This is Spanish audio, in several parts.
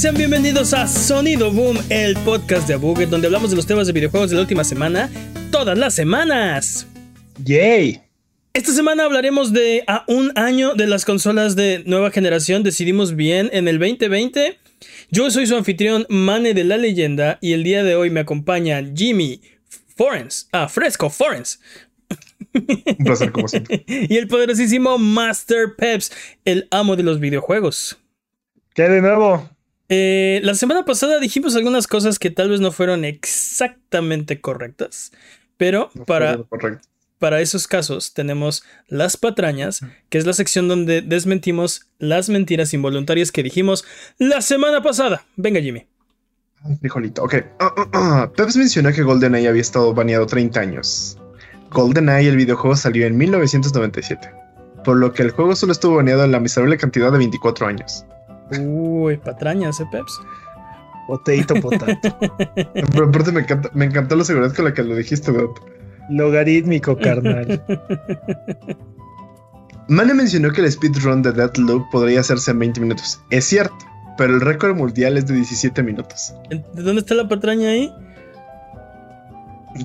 Sean bienvenidos a Sonido Boom, el podcast de Abuget, donde hablamos de los temas de videojuegos de la última semana, todas las semanas. ¡Yay! Esta semana hablaremos de a un año de las consolas de nueva generación. Decidimos bien en el 2020. Yo soy su anfitrión, Mane de la Leyenda, y el día de hoy me acompaña Jimmy Forens, ah, Fresco Forens. Un placer, como siempre. y el poderosísimo Master Peps, el amo de los videojuegos. ¿Qué de nuevo? Eh, la semana pasada dijimos algunas cosas que tal vez no fueron exactamente correctas, pero para, para esos casos tenemos las patrañas, que es la sección donde desmentimos las mentiras involuntarias que dijimos la semana pasada. Venga, Jimmy. Frijolito, ok. Peps mencionó que GoldenEye había estado baneado 30 años. GoldenEye, el videojuego, salió en 1997, por lo que el juego solo estuvo baneado en la miserable cantidad de 24 años. Uy, patrañas, ¿eh, Peps? Potato, potato. Pero aparte me, encanta, me encantó la seguridad con la que lo dijiste, Dot. Logarítmico, carnal. Mane mencionó que el speedrun de Deathloop podría hacerse en 20 minutos. Es cierto, pero el récord mundial es de 17 minutos. ¿De dónde está la patraña ahí?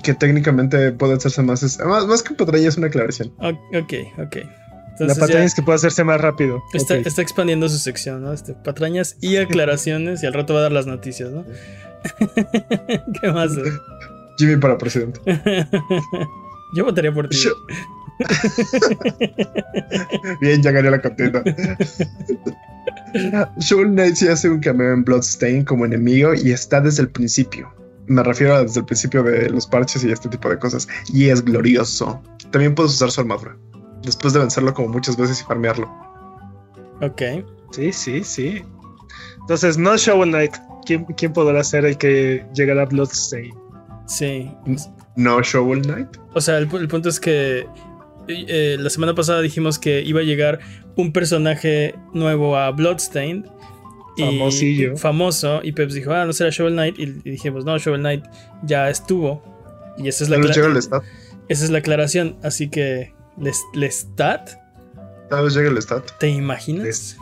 Que técnicamente puede hacerse más. Más, más que patraña es una aclaración. Ok, ok. La patraña es que puede hacerse más rápido. Está, está expandiendo su sección, ¿no? Este, patrañas y aclaraciones, y al rato va a dar las noticias, ¿no? ¿Qué más? Jimmy para presidente. Yo votaría por ti. Bien, ya gané la contienda. Shovel Knight sí hace un cameo en Bloodstain como enemigo y está desde el principio. Me refiero a desde el principio de los parches y este tipo de cosas. Y es glorioso. También puedes usar su armadura. Después de vencerlo como muchas veces y farmearlo. Ok. Sí, sí, sí. Entonces, no Shovel Knight. ¿Quién, ¿Quién podrá ser el que llegará a Bloodstain? Sí. No Shovel Knight. O sea, el, punto es que eh, la semana pasada dijimos que iba a llegar un personaje nuevo a Bloodstained. Famosillo. famoso. Y Peps dijo, ah, no será Shovel Knight. Y, dijimos, no, Shovel Knight ya estuvo. Y esa es la, esa es la aclaración. Así que, ¿Lestat? Tal vez llegue el stat. ¿Te imaginas?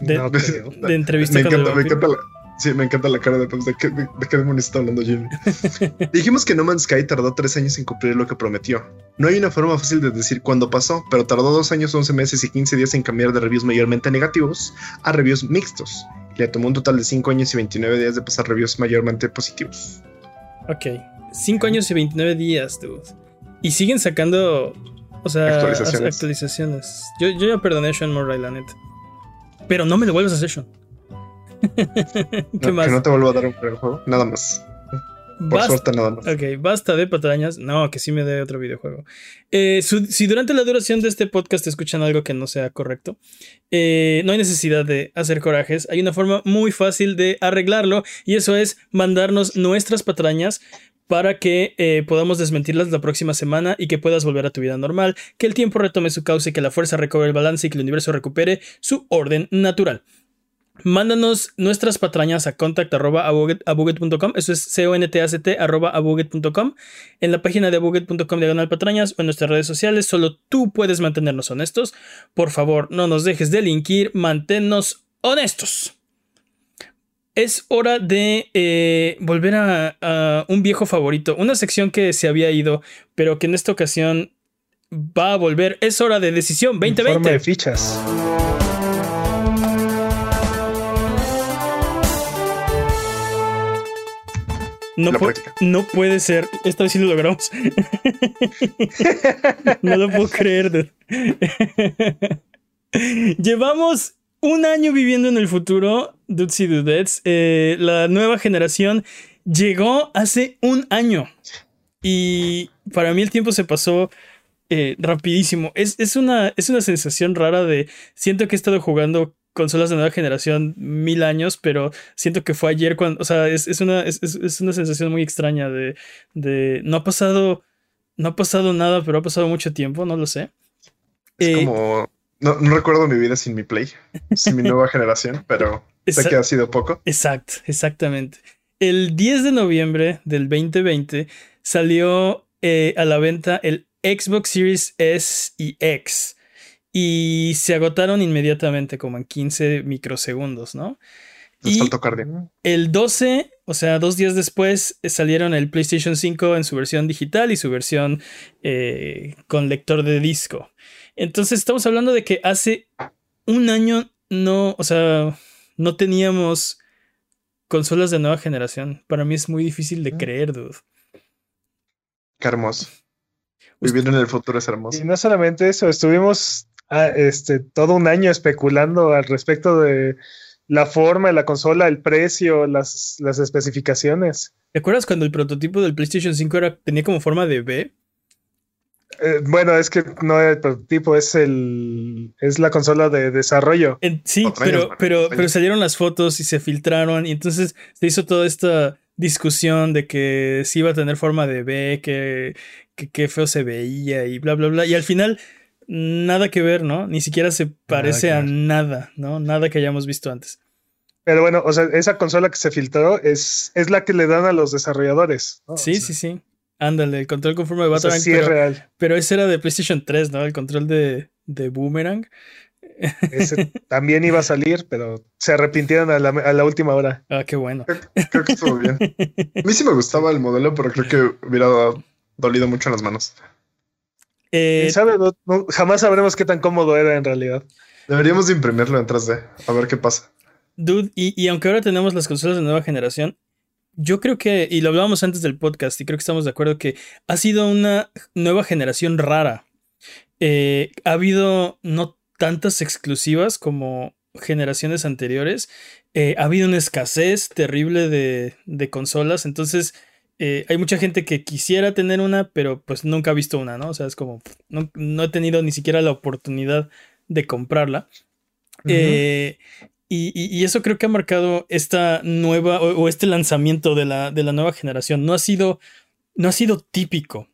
De, de, entrevista me encanta, me encanta la, Sí, me encanta la cara de ¿De qué, de, qué demonios está hablando Jimmy? Dijimos que No Man's Sky tardó tres años en cumplir lo que prometió. No hay una forma fácil de decir cuándo pasó, pero tardó dos años, once meses y quince días en cambiar de reviews mayormente negativos a reviews mixtos. Le tomó un total de cinco años y 29 días de pasar reviews mayormente positivos. Ok, cinco años y 29 días, dude. Y siguen sacando, o sea, actualizaciones. Yo, yo ya perdoné a Sean Murray, la neta. Pero no me lo vuelvas a Sean. ¿Qué más? Que no te vuelvo a dar un juego, nada más. Por suerte, nada más. Ok, basta de patrañas. No, que sí me dé otro videojuego. Eh, si durante la duración de este podcast escuchan algo que no sea correcto, eh, no hay necesidad de hacer corajes. Hay una forma muy fácil de arreglarlo y eso es mandarnos nuestras patrañas para que eh, podamos desmentirlas la próxima semana y que puedas volver a tu vida normal, que el tiempo retome su cauce, que la fuerza recobre el balance y que el universo recupere su orden natural. Mándanos nuestras patrañas a contact.abuget.com. Eso es c o n t a c. En la página de abuget.com diagonal patrañas o en nuestras redes sociales. Solo tú puedes mantenernos honestos. Por favor, no nos dejes delinquir. Manténnos honestos. Es hora de eh, volver a, a, un viejo favorito. Una sección que se había ido, pero que en esta ocasión va a volver. Es hora de decisión 2020. Informe de fichas. No, no puede ser. Esta vez sí lo logramos. no lo puedo creer. Llevamos un año viviendo en el futuro, Dudes y Dudettes. Eh, la nueva generación llegó hace un año. Y para mí el tiempo se pasó eh, rapidísimo. Es, es, una, es una sensación rara de. Siento que he estado jugando consolas de nueva generación mil años, pero siento que fue ayer cuando, o sea, es, una, es, una sensación muy extraña de, de, no ha pasado, no ha pasado nada, pero ha pasado mucho tiempo, no lo sé. Es eh, como, no, recuerdo mi vida sin mi Play, sin mi nueva generación, pero sé que ha sido poco. Exacto, exactamente. El 10 de noviembre del 2020 salió eh, a la venta el Xbox Series S y X y se agotaron inmediatamente, como en 15 microsegundos, ¿no? Y el 12, o sea, dos días después, eh, salieron el PlayStation 5 en su versión digital y su versión eh, con lector de disco. Entonces estamos hablando de que hace un año no, o sea, no teníamos consolas de nueva generación. Para mí es muy difícil de creer, dude. Qué hermoso. Vivir en el futuro es hermoso. Y no solamente eso, estuvimos ah, este, todo un año especulando al respecto de la forma de la consola, el precio, las, las especificaciones. ¿Te acuerdas cuando el prototipo del PlayStation 5 era, tenía como forma de B? Eh, bueno, es que no es el prototipo, es el es la consola de desarrollo. En- sí, pero, pero, pero salieron las fotos y se filtraron y entonces se hizo toda esta discusión de que sí iba a tener forma de B, que, que, que feo se veía y bla, bla, bla. Y al final, nada que ver, ¿no? Ni siquiera se parece a ver. nada, ¿no? Nada que hayamos visto antes. Pero bueno, o sea, esa consola que se filtró es, es la que le dan a los desarrolladores. ¿no? Sí, O sea, sí, sí. Ándale, el control con forma de o sea, Batarang, sí es pero, real. pero ese era de PlayStation 3, ¿no? El control de, de Boomerang. Ese también iba a salir, pero se arrepintieron a la, a la última hora. Ah, qué bueno. Creo que estuvo bien. A mí sí me gustaba el modelo, pero creo que hubiera dolido mucho en las manos. Eh, ¿Quién sabe? No- no- jamás sabremos qué tan cómodo era en realidad. Deberíamos de imprimirlo en 3D, a ver qué pasa. Dude, y, y aunque ahora tenemos las consolas de nueva generación, yo creo que, y lo hablábamos antes del podcast, y creo que estamos de acuerdo que ha sido una nueva generación rara. Eh, ha habido no tantas exclusivas como generaciones anteriores. Eh, ha habido una escasez terrible de, de consolas, entonces eh, hay mucha gente que quisiera tener una, pero pues nunca ha visto una, ¿no? O sea, es como, no, no he tenido ni siquiera la oportunidad de comprarla. Eh, y, y- y eso creo que ha marcado esta nueva o, o este lanzamiento de la, de la nueva generación. No ha sido, no ha sido típico.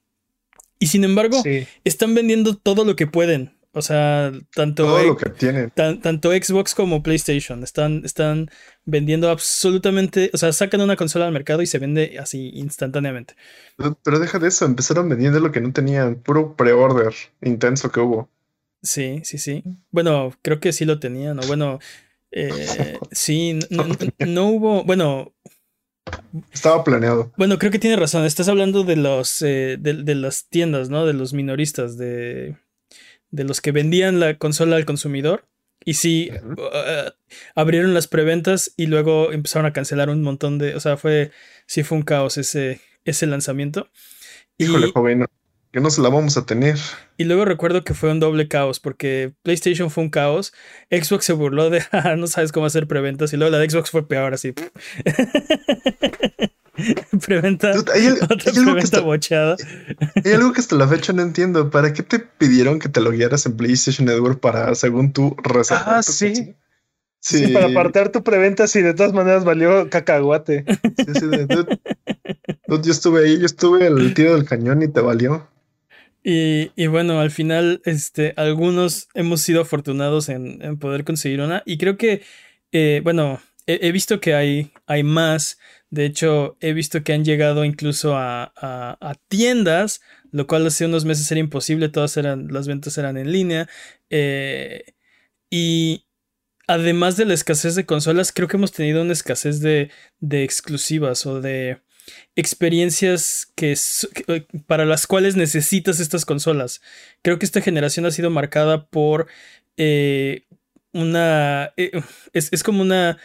Y sin embargo, Sí. están vendiendo todo lo que pueden. O sea, tanto, Todo lo que tiene. tan- tanto Xbox como PlayStation están, están vendiendo absolutamente. O sea, sacan una consola al mercado y se vende así instantáneamente. Pero, pero deja de eso, empezaron vendiendo lo que no tenían, puro pre-order intenso que hubo. Sí, sí, sí. Bueno, creo que sí lo tenían. O bueno, eh, sí, no, no- no hubo. Bueno, Estaba planeado. Bueno, creo que tiene razón. Estás hablando de los eh, de, de las tiendas, ¿no? De los minoristas, de, de los que vendían la consola al consumidor. Y sí, uh, abrieron las preventas y luego empezaron a cancelar un montón de. O sea, fue. Sí, fue un caos ese, ese lanzamiento. Y, Híjole, joven, que no se la vamos a tener. y luego recuerdo que fue un doble caos, porque PlayStation fue un caos. Xbox se burló de. "Ah, no sabes cómo hacer preventas. Y luego la de Xbox fue peor, así. Preventa. Dude, hay, al- Otra hay algo que preventa hasta, bocheada. hay algo que hasta la fecha no entiendo. ¿Para qué te pidieron que te loguearas en PlayStation Network para, según tú, reservar Ah, tu sí. Sí, Sí, para apartar tu preventa, si de todas maneras valió cacahuate. sí, sí, de- dude, dude, yo estuve ahí, yo estuve al tiro del cañón y te valió. Y, y bueno, al final, este, algunos hemos sido afortunados en, en poder conseguir una. Y creo que, eh, bueno, he, visto que hay, hay más. De hecho, he visto que han llegado incluso a, a- a tiendas, lo cual hace unos meses era imposible. Todas eran, las ventas eran en línea. Eh, y además de la escasez de consolas, creo que hemos tenido una escasez de, de exclusivas o de experiencias que, eh, para las cuales necesitas estas consolas. Creo que esta generación ha sido marcada por eh, una... eh, es, es como una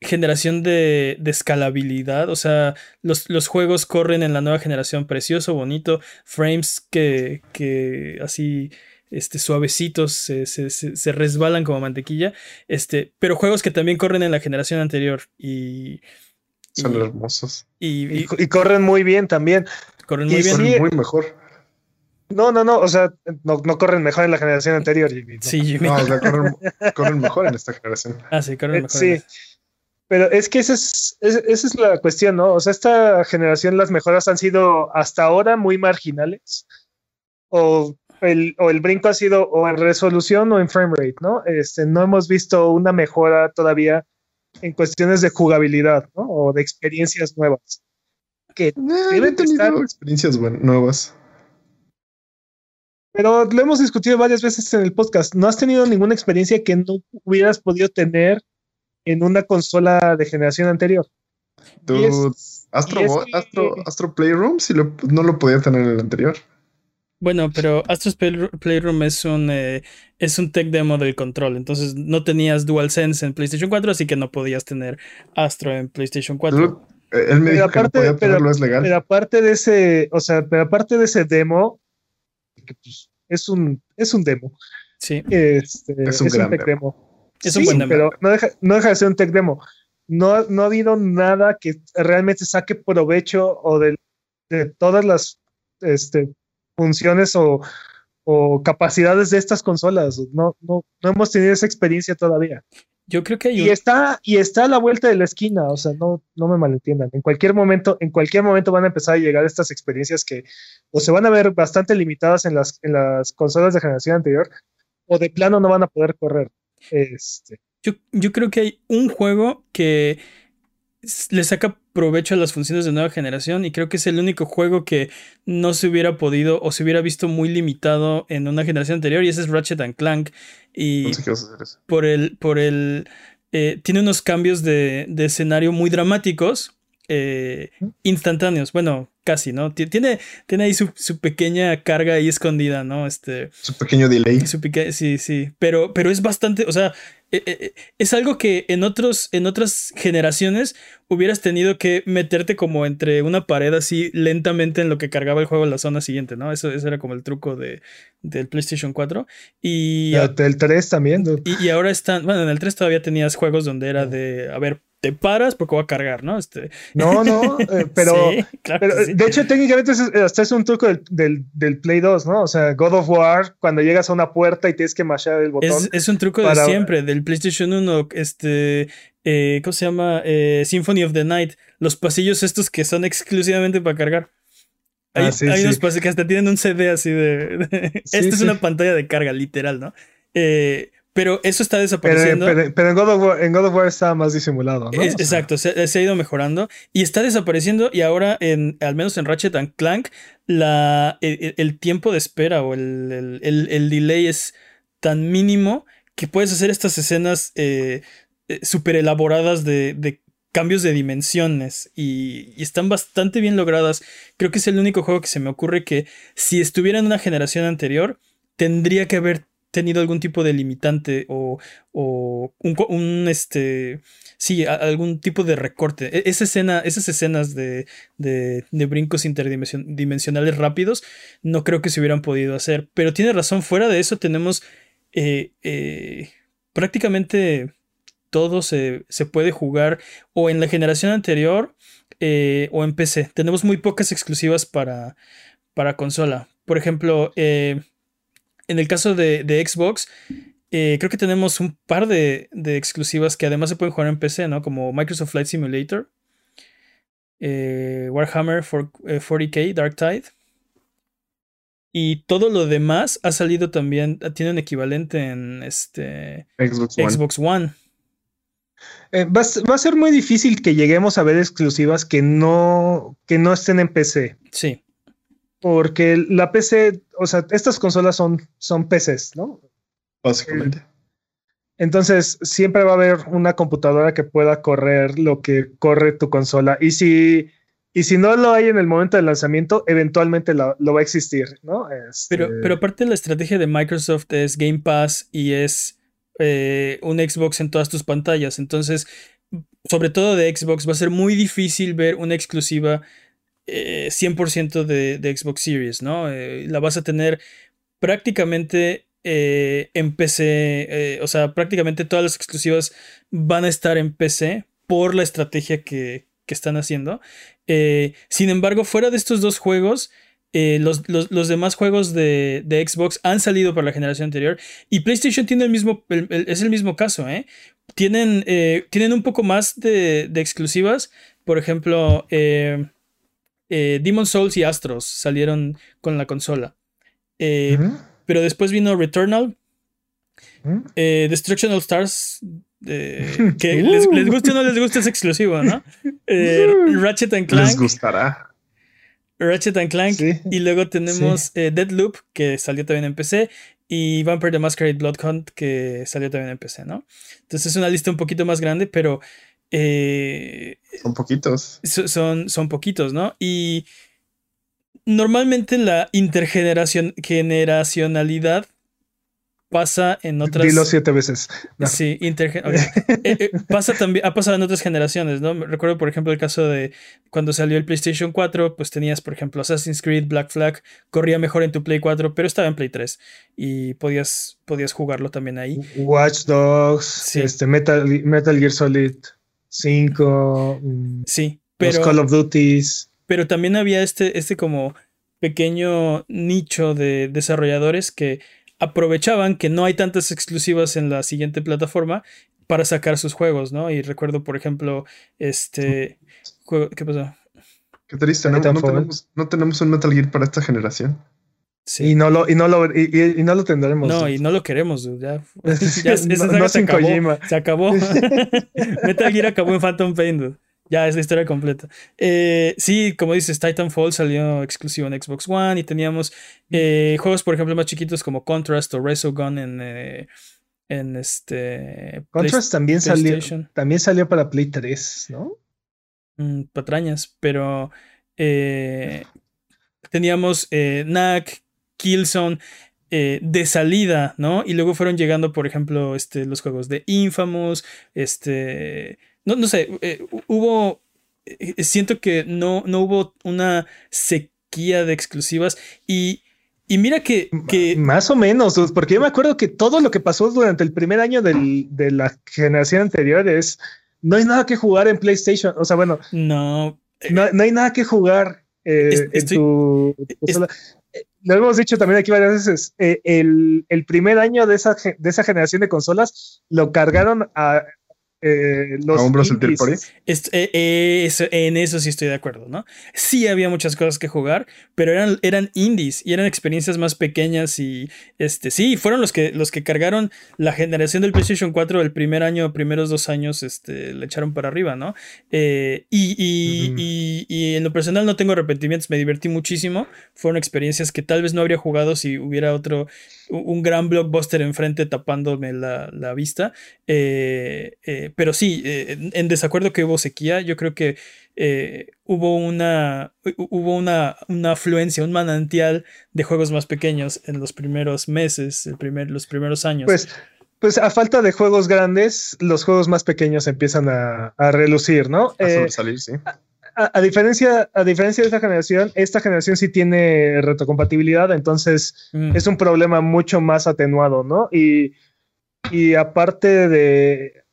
generación de, de escalabilidad. O sea, los, los juegos corren en la nueva generación precioso, bonito, frames que, que así este, suavecitos, se- se- se resbalan como mantequilla, este, pero juegos que también corren en la generación anterior y, Son Y- hermosos. y- y Y, y corren muy bien también. corren y muy bien. sí, Son muy mejor. No, no, no, o sea, no, no corren mejor en la generación anterior. Jimmy, no. Sí, Jimmy. No, o sea, corren, corren mejor en esta generación. Ah, sí, corren Eh, mejor. sí. Pero es que esa es, es- esa es la cuestión, ¿no? O sea, esta generación las mejoras han sido hasta ahora muy marginales. O el, o el brinco ha sido o en resolución o en frame rate, ¿no? Este, no hemos visto una mejora todavía en cuestiones de jugabilidad, ¿no? O de experiencias nuevas. Que Eh, Deben he tenido estar- experiencias nuevas. pero lo hemos discutido varias veces en el podcast. No has tenido ninguna experiencia que no hubieras podido tener en una consola de generación anterior. Astro, Astro, Astro, Playroom si no lo podía tener en el anterior. Bueno, pero Astro's Playroom es un, eh, es un tech demo del control, entonces no tenías DualSense en PlayStation 4, así que no podías tener Astro en PlayStation 4. Eh, él me dijo aparte, que no tenerlo, es legal. Pero aparte de ese, o sea, pero aparte de ese demo, que pues, es un, es un demo. Sí. Este, es un, tech demo. Es un buen demo. Pero no deja, no deja de ser un tech demo. No, no ha habido nada que realmente saque provecho o de, de todas las este, funciones o, capacidades de estas consolas. No, no, no hemos tenido esa experiencia todavía. Yo creo que y está y está a la vuelta de la esquina, o sea, no, no me malentiendan. En cualquier momento, en cualquier momento van a empezar a llegar estas experiencias que o se van a ver bastante limitadas en las, en las consolas de generación anterior, o de plano no van a poder correr. Este. Yo, yo creo que hay un juego que le saca provecho a las funciones de nueva generación y creo que es el único juego que no se hubiera podido o se hubiera visto muy limitado en una generación anterior y ese es Ratchet and Clank. Y por el por el eh, tiene unos cambios de, de escenario muy dramáticos eh, instantáneos. Bueno, casi, ¿no? Tiene, tiene ahí su, pequeña carga ahí escondida, ¿no? Este. Su pequeño delay. sí, sí. Pero, pero es bastante. O sea, eh, eh, es algo que en, otros, en otras generaciones hubieras tenido que meterte como entre una pared así lentamente en lo que cargaba el juego en la zona siguiente, ¿no? Eso, era como el truco de, del PlayStation 4. Y. El 3 también. Y, y, ahora están. Bueno, en el 3 todavía tenías juegos donde era de. A ver, te paras porque va a cargar, ¿no? Este... No, no, eh, pero, de hecho técnicamente hasta es un truco del, del, Play 2, ¿no? O sea, God of War, cuando llegas a una puerta y tienes que machar el botón. Es, un truco de siempre, del PlayStation 1, este, eh, ¿cómo se llama? Eh, Symphony of the Night, los pasillos estos que son exclusivamente para cargar. Hay, ah, hay unos pasillos que hasta tienen un CD así de... Esta es una pantalla de carga, literal, ¿no? Eh, pero eso está desapareciendo. Pero, en, God of War, en, God of War, está más disimulado, ¿no? exacto, se, ha ido mejorando y está desapareciendo y ahora, en, al menos en Ratchet and Clank, la, el, tiempo de espera o el, el, delay es tan mínimo que puedes hacer estas escenas eh, eh súper elaboradas de, cambios de dimensiones y, y, están bastante bien logradas. Creo que es el único juego que se me ocurre que si estuviera en una generación anterior, tendría que haber tenido algún tipo de limitante o, o un, este, sí, algún tipo de recorte. E, esa esas escenas de, de, de brincos interdimensionales rápidos, no creo que se hubieran podido hacer. Pero tiene razón, fuera de eso tenemos eh, eh, prácticamente todo se, se, puede jugar o en la generación anterior eh, o en PC. Tenemos muy pocas exclusivas para, para consola. Por ejemplo, en el caso de, Xbox, eh, creo que tenemos un par de, exclusivas que además se pueden jugar en PC, ¿no? Como Microsoft Flight Simulator, eh, Warhammer 40k, eh, Dark Tide. Y todo lo demás ha salido también, tiene un equivalente en este Xbox One. va, va, a ser muy difícil que lleguemos a ver exclusivas que no, que no estén en PC. Sí. Porque la PC, o sea, estas consolas son, son PCs, ¿no? Básicamente. Entonces, siempre va a haber una computadora que pueda correr lo que corre tu consola. Y si, y si no lo hay en el momento del lanzamiento, eventualmente lo, va a existir, ¿no? Este pero, pero aparte la estrategia de Microsoft es Game Pass y es eh, un Xbox en todas tus pantallas. Entonces, sobre todo de Xbox, va a ser muy difícil ver una exclusiva 100% eh, de, Xbox Series, ¿no? Eh, la vas a tener prácticamente eh, en PC, o sea, prácticamente todas las exclusivas van a estar en PC por la estrategia que, están haciendo. sin embargo, fuera de estos dos juegos, los, demás juegos de, Xbox han salido para la generación anterior y PlayStation tiene el mismo, es el mismo caso, ¿eh? Tienen, tienen un poco más de, de exclusivas, por ejemplo, eh, Demon Souls y Astros salieron con la consola. Eh, pero después vino Returnal, eh, Destruction All Stars, que les, les, guste o no les guste es exclusivo, ¿no? Ratchet and Clank. Les gustará. Ratchet and Clank. Y luego tenemos eh, Deadloop, que salió también en PC. Y Vampire the Masquerade Blood Hunt, que salió también en PC, ¿no? Entonces es una lista un poquito más grande, pero. Eh, son poquitos. Son, son poquitos, ¿no? Y normalmente la intergeneracionalidad pasa en otras. Dilo siete veces. Sí, eh, eh, pasa también, ha pasado en otras generaciones, ¿no? Recuerdo, por ejemplo, el caso de cuando salió el PlayStation 4, pues tenías, por ejemplo, Assassin's Creed, Black Flag, corría mejor en tu Play 4, pero estaba en Play 3 y podías, podías jugarlo también ahí. Watch Dogs, este, Metal, Metal Gear Solid 5. Mm, sí, pero. Los Call of Duties. Pero también había este, este como pequeño nicho de desarrolladores que aprovechaban que no hay tantas exclusivas en la siguiente plataforma para sacar sus juegos, ¿no? Y recuerdo, por ejemplo, este... ¿Qué pasó? Qué triste, ¿no? No tenemos, un Metal Gear para esta generación. Sí. Y no lo, y no lo, y, no lo tendremos. No, y no lo queremos, ya. ya se, acabó, se acabó. Metal Gear acabó en Phantom Pain, ya es la historia completa. Eh, sí, como dices, Titanfall salió exclusivo en Xbox One y teníamos eh, juegos, por ejemplo, más chiquitos como Contrast o Resogun en, eh, en este. Contrast también salió, también salió para Play 3, ¿no? Mm, patrañas, pero teníamos NAC, Killzone. de salida, ¿no? Y luego fueron llegando, por ejemplo, este, los juegos de Infamous, este, no, no sé, eh, hubo, eh, siento que no, no hubo una sequía de exclusivas y, y mira que, que, Más o menos, porque yo me acuerdo que todo lo que pasó durante el primer año de la generación anterior es, no hay nada que jugar en PlayStation, o sea, bueno, no, no, hay nada que jugar eh, en tu... lo hemos dicho también aquí varias veces, el, el, primer año de esa, de esa generación de consolas lo cargaron a, eh, los eh, en eso sí estoy de acuerdo, ¿no? Sí había muchas cosas que jugar, pero eran, eran indies y eran experiencias más pequeñas y este sí, fueron los que, los que cargaron la generación del PlayStation 4 el primer año, primeros dos años, este, le echaron para arriba, ¿no? Eh, y, y, y, en lo personal no tengo arrepentimientos, me divertí muchísimo, fueron experiencias que tal vez no habría jugado si hubiera otro, un gran blockbuster enfrente tapándome la, la vista. Eh, pero sí, eh, en desacuerdo que hubo sequía, yo creo que eh, hubo una hubo una, una, afluencia, un manantial de juegos más pequeños en los primeros meses, el primer, los primeros años. Pues, pues a falta de juegos grandes, los juegos más pequeños empiezan a, relucir, ¿no? A eh, salir, sí. A, diferencia, a diferencia de esta generación, esta generación sí tiene retrocompatibilidad, entonces mm. es un problema mucho más atenuado, ¿no? Y, y aparte de,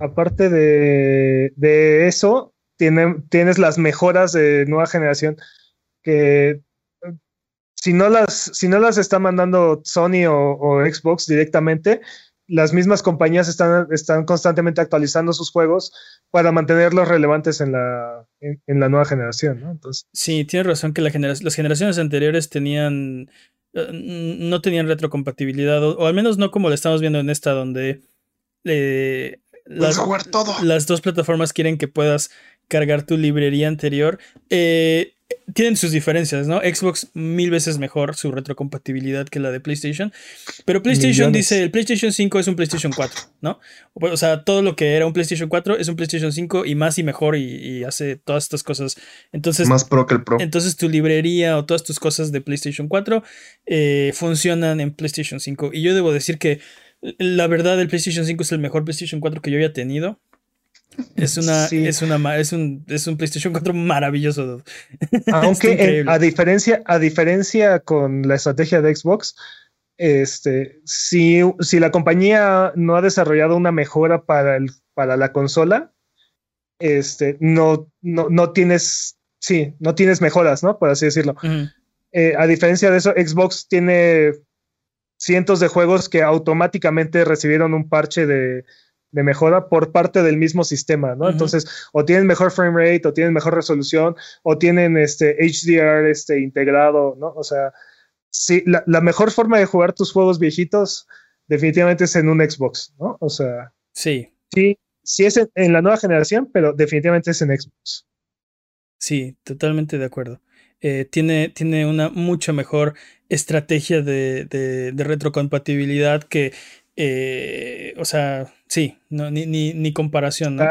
aparte de, eso, tienes las mejoras de nueva generación que si no las, si no las está mandando Sony o, Xbox directamente, las mismas compañías están, están constantemente actualizando sus juegos para mantenerlos relevantes en la, en, la nueva generación. Entonces, sí, tienes razón que las generaciones anteriores tenían eh, no tenían retrocompatibilidad, o, al menos no como lo estamos viendo en esta, donde eh, las, todo. las dos plataformas quieren que puedas cargar tu librería anterior. Eh, tienen sus diferencias, ¿no? Xbox mil veces mejor su retrocompatibilidad que la de PlayStation. Pero PlayStation dice, el PlayStation 5 es un PlayStation 4, ¿no? O sea, todo lo que era un PlayStation 4 es un PlayStation 5 y más y mejor y, hace todas estas cosas. Entonces, más pro que el pro. Entonces tu librería o todas tus cosas de PlayStation 4 eh, funcionan en PlayStation 5. Y yo debo decir que la verdad, el PlayStation 5 es el mejor PlayStation 4 que yo había tenido. Es una, es una, es un, es un PlayStation 4 maravilloso. Aunque a diferencia, a diferencia con la estrategia de Xbox, este, si, si la compañía no ha desarrollado una mejora para, el, para la consola, este, no, no, no tienes, sí, no tienes mejoras, ¿no? Por así decirlo. Eh, a diferencia de eso, Xbox tiene cientos de juegos que automáticamente recibieron un parche de, mejora por parte del mismo sistema, ¿no? Entonces, o tienen mejor frame rate, o tienen mejor resolución, o tienen este HDR este, integrado, ¿no? O sea, sí, la, mejor forma de jugar tus juegos viejitos definitivamente es en un Xbox, ¿no? O sea, sí. Sí, sí es en la nueva generación, pero definitivamente es en Xbox. Sí, totalmente de acuerdo. Eh, tiene, tiene una mucho mejor estrategia de, de, retrocompatibilidad que, eh, o sea, sí, no, ni, ni, comparación. ¿no?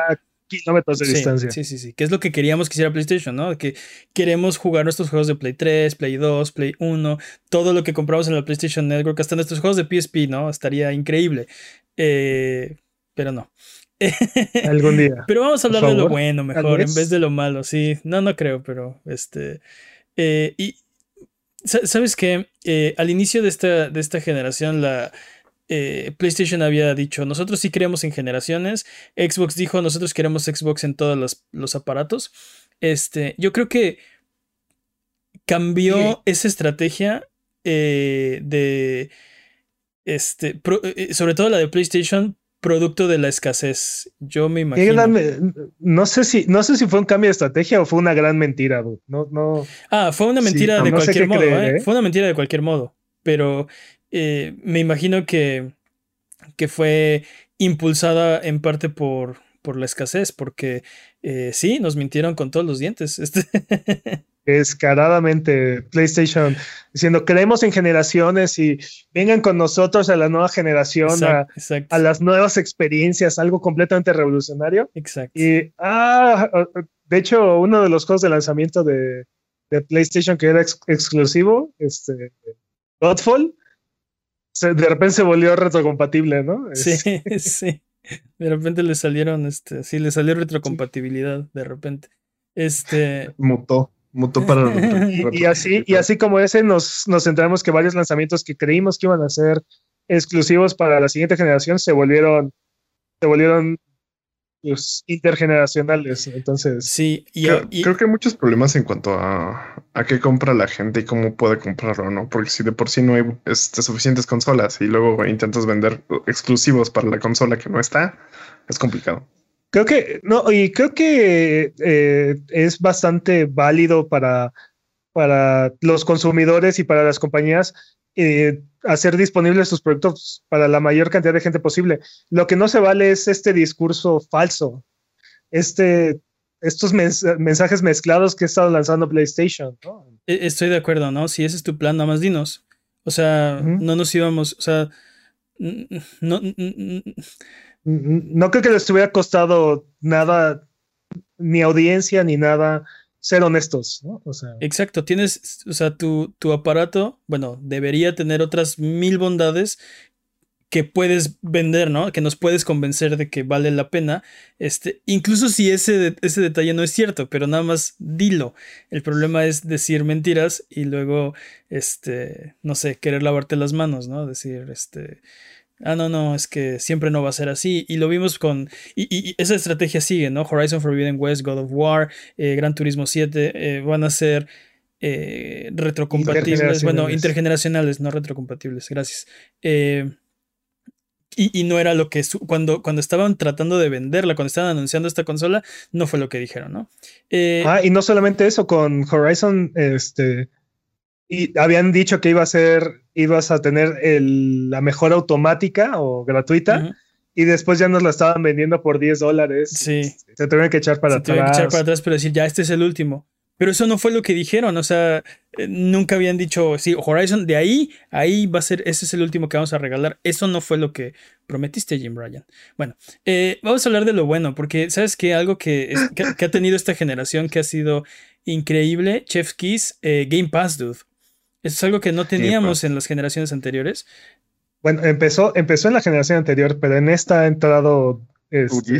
kilómetros de distancia. Sí, sí, sí, que es lo que queríamos que hiciera PlayStation, ¿no? Que queremos jugar nuestros juegos de Play 3, Play 2, Play 1, todo lo que compramos en la PlayStation Network, hasta nuestros juegos de PSP, ¿no? Estaría increíble. Eh, pero no. Algún día. Pero vamos a hablar de lo bueno mejor en vez de lo malo, sí. No, no creo, pero este. Eh, y. ¿Sabes qué? Eh, al inicio de esta, de esta generación, la, eh, PlayStation había dicho, nosotros sí queremos en generaciones. Xbox dijo, nosotros queremos Xbox en todos los, aparatos. Este, yo creo que cambió esa estrategia de, este, sobre todo la de PlayStation, producto de la escasez. Yo me imagino. no sé si, no sé si fue un cambio de estrategia o fue una gran mentira, No, no. Ah, fue una mentira de cualquier modo, ¿eh? Fue una mentira de cualquier modo. Pero eh, me imagino que, que fue impulsada en parte por, por la escasez, porque eh, sí, nos mintieron con todos los dientes. Este Descaradamente PlayStation diciendo creemos en generaciones y vengan con nosotros a la nueva generación, a, a, las nuevas experiencias, algo completamente revolucionario. Exacto. Y ah, de hecho, uno de los juegos de lanzamiento de, de PlayStation que era exclusivo, este Godfall, de repente se volvió retrocompatible, ¿no? Sí, sí. De repente le salieron, este, sí, le salió retrocompatibilidad, de repente. Este. Mutó, mutó para. y, así, y así como ese, nos, nos centramos que varios lanzamientos que creímos que iban a ser exclusivos para la siguiente generación se volvieron, se volvieron intergeneracionales. Entonces, sí, y, creo, que hay muchos problemas en cuanto a, a qué compra la gente y cómo puede comprarlo, ¿no? Porque si de por sí no hay este, suficientes consolas y luego intentas vender exclusivos para la consola que no está, es complicado. Creo que, no, y creo que eh, es bastante válido para, para los consumidores y para las compañías eh, hacer disponibles sus productos para la mayor cantidad de gente posible. Lo que no se vale es este discurso falso, este, estos mensajes mezclados que ha estado lanzando PlayStation. E-, estoy de acuerdo, ¿no? Si ese es tu plan, nada más dinos. O sea, no nos íbamos, o sea, no, no creo que les hubiera costado nada, ni audiencia, ni nada ser honestos, ¿no? O sea. Exacto, tienes, o sea, tu, tu aparato, bueno, debería tener otras mil bondades que puedes vender, ¿no? Que nos puedes convencer de que vale la pena. Este, incluso si ese, ese detalle no es cierto, pero nada más dilo. El problema es decir mentiras y luego, este, no sé, querer lavarte las manos, ¿no? Decir, este, ah, no, no, es que siempre no va a ser así. Y lo vimos con, y, esa estrategia sigue, ¿no? Horizon Forbidden West, God of War, eh, Gran Turismo 7 eh, van a ser eh, retrocompatibles, bueno, intergeneracionales, no retrocompatibles, gracias. Y, no era lo que cuando, cuando estaban tratando de venderla, cuando estaban anunciando esta consola, no fue lo que dijeron, ¿no? ah, y no solamente eso, con Horizon, este, y habían dicho que iba a ser, ibas a tener la mejor automática o gratuita. Y después ya nos la estaban vendiendo por 10 dólares. Sí. Se tuvieron que echar para atrás. Se que echar para atrás, pero decir, ya este es el último. Pero eso no fue lo que dijeron, o sea, eh, nunca habían dicho, sí, Horizon, de ahí, ahí va a ser, ese es el último que vamos a regalar. Eso no fue lo que prometiste, Jim Ryan. Bueno, eh, vamos a hablar de lo bueno, porque sabes que algo que, que, ha tenido esta generación que ha sido increíble, Chef Keys, eh, Game Pass, dude. Eso es algo que no teníamos pues. en las generaciones anteriores. Bueno, empezó, empezó en la generación anterior, pero en esta ha entrado. Este,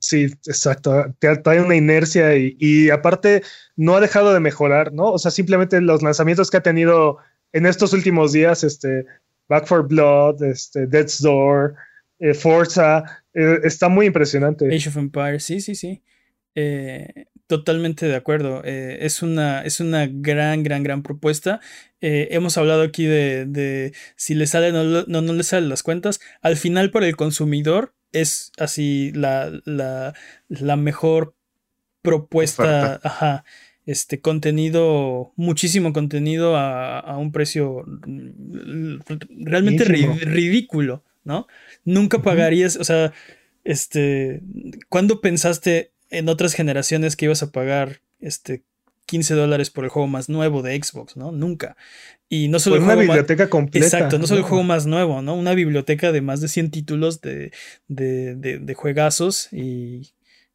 sí, exacto. Trae una inercia y, aparte no ha dejado de mejorar, ¿no? O sea, simplemente los lanzamientos que ha tenido en estos últimos días, este, Back for Blood, este, Death's Door, eh, Forza, eh, está muy impresionante. Age of Empires, sí, sí, sí. Eh, totalmente de acuerdo. Eh, es, una, es una gran, gran, gran propuesta. Eh, hemos hablado aquí de, si le salen o no, no, le salen las cuentas. Al final, para el consumidor, es así la, la, la mejor propuesta. Ajá. Este contenido, muchísimo contenido a, un precio realmente ridículo, ¿no? Nunca pagarías, o sea, este, ¿cuándo pensaste en otras generaciones que ibas a pagar este 15 dólares por el juego más nuevo de Xbox, ¿no? Nunca. Y no solo una biblioteca completa. Exacto, no solo el juego más nuevo, ¿no? Una biblioteca de más de 100 títulos de, de, de, juegazos y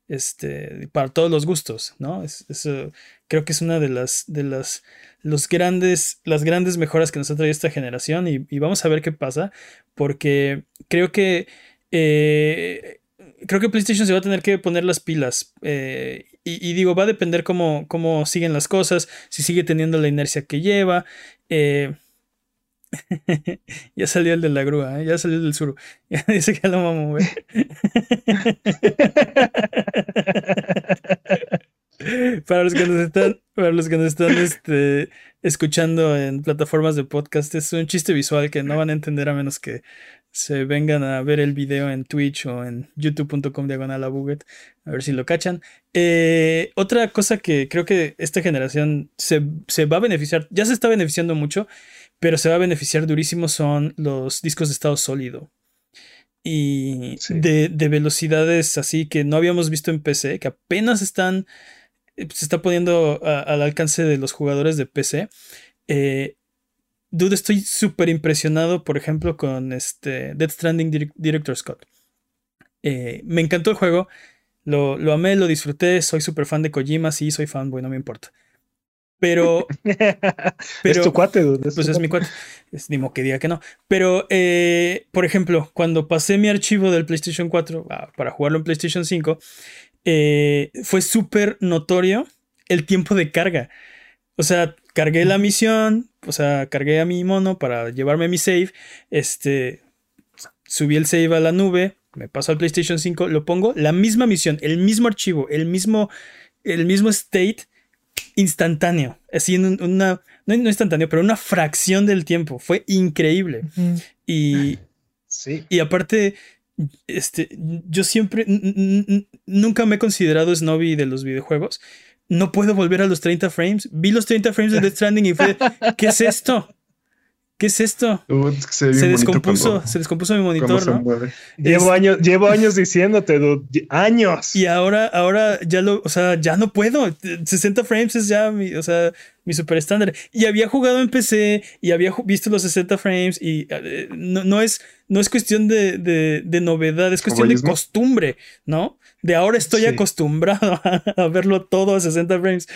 este, para todos los gustos, ¿no? Eso creo que es una de las, de las, los grandes, las grandes mejoras que nos ha traído esta generación y, y vamos a ver qué pasa, porque creo que eh, creo que PlayStation se va a tener que poner las pilas. Eh, y, digo, va a depender cómo, cómo, siguen las cosas, si sigue teniendo la inercia que lleva. Eh, ya salió el de la grúa, ya salió el del sur. Ya dice que lo vamos a mover. para los que nos están, para los que nos están este, escuchando en plataformas de podcast, es un chiste visual que no van a entender a menos que se vengan a ver el video en Twitch o en youtube.com diagonal a buget, a ver si lo cachan. Eh, otra cosa que creo que esta generación se, va a beneficiar, ya se está beneficiando mucho, pero se va a beneficiar durísimo son los discos de estado sólido. Y de, velocidades así que no habíamos visto en PC, que apenas están, eh, se está poniendo al alcance de los jugadores de PC. Eh, Dude, estoy súper impresionado, por ejemplo, con este Death Stranding Director Scott. Eh, me encantó el juego, lo, amé, lo disfruté, soy súper fan de Kojima, sí, soy fan, bueno, no me importa. Pero. es tu cuate, dude. pues es mi cuate. Es, ni que diga que no. Pero, eh, por ejemplo, cuando pasé mi archivo del PlayStation 4 ah, para jugarlo en PlayStation 5, eh, fue súper notorio el tiempo de carga. O sea, cargué la misión, o sea, cargué a mi mono para llevarme mi save, este, subí el save a la nube, me paso al PlayStation 5, lo pongo, la misma misión, el mismo archivo, el mismo, el mismo state instantáneo, así en una, no, instantáneo, pero una fracción del tiempo, fue increíble. Y, sí. y aparte, este, yo siempre, nunca me he considerado snobby de los videojuegos, no puedo volver a los 30 frames. Vi los 30 frames de Death Stranding y fue, ¿qué es esto? ¿Qué es esto? se, descompuso, se descompuso mi monitor, ¿no? Llevo años, llevo años diciéndote, dude, años. Y ahora, ahora ya lo, o sea, ya no puedo. 60 frames es ya mi, o sea, mi super estándar. Y había jugado en PC y había visto los 60 frames y eh, no, es, no es cuestión de, de novedad, es cuestión de costumbre, ¿no? De ahora estoy acostumbrado a, verlo todo a 60 frames.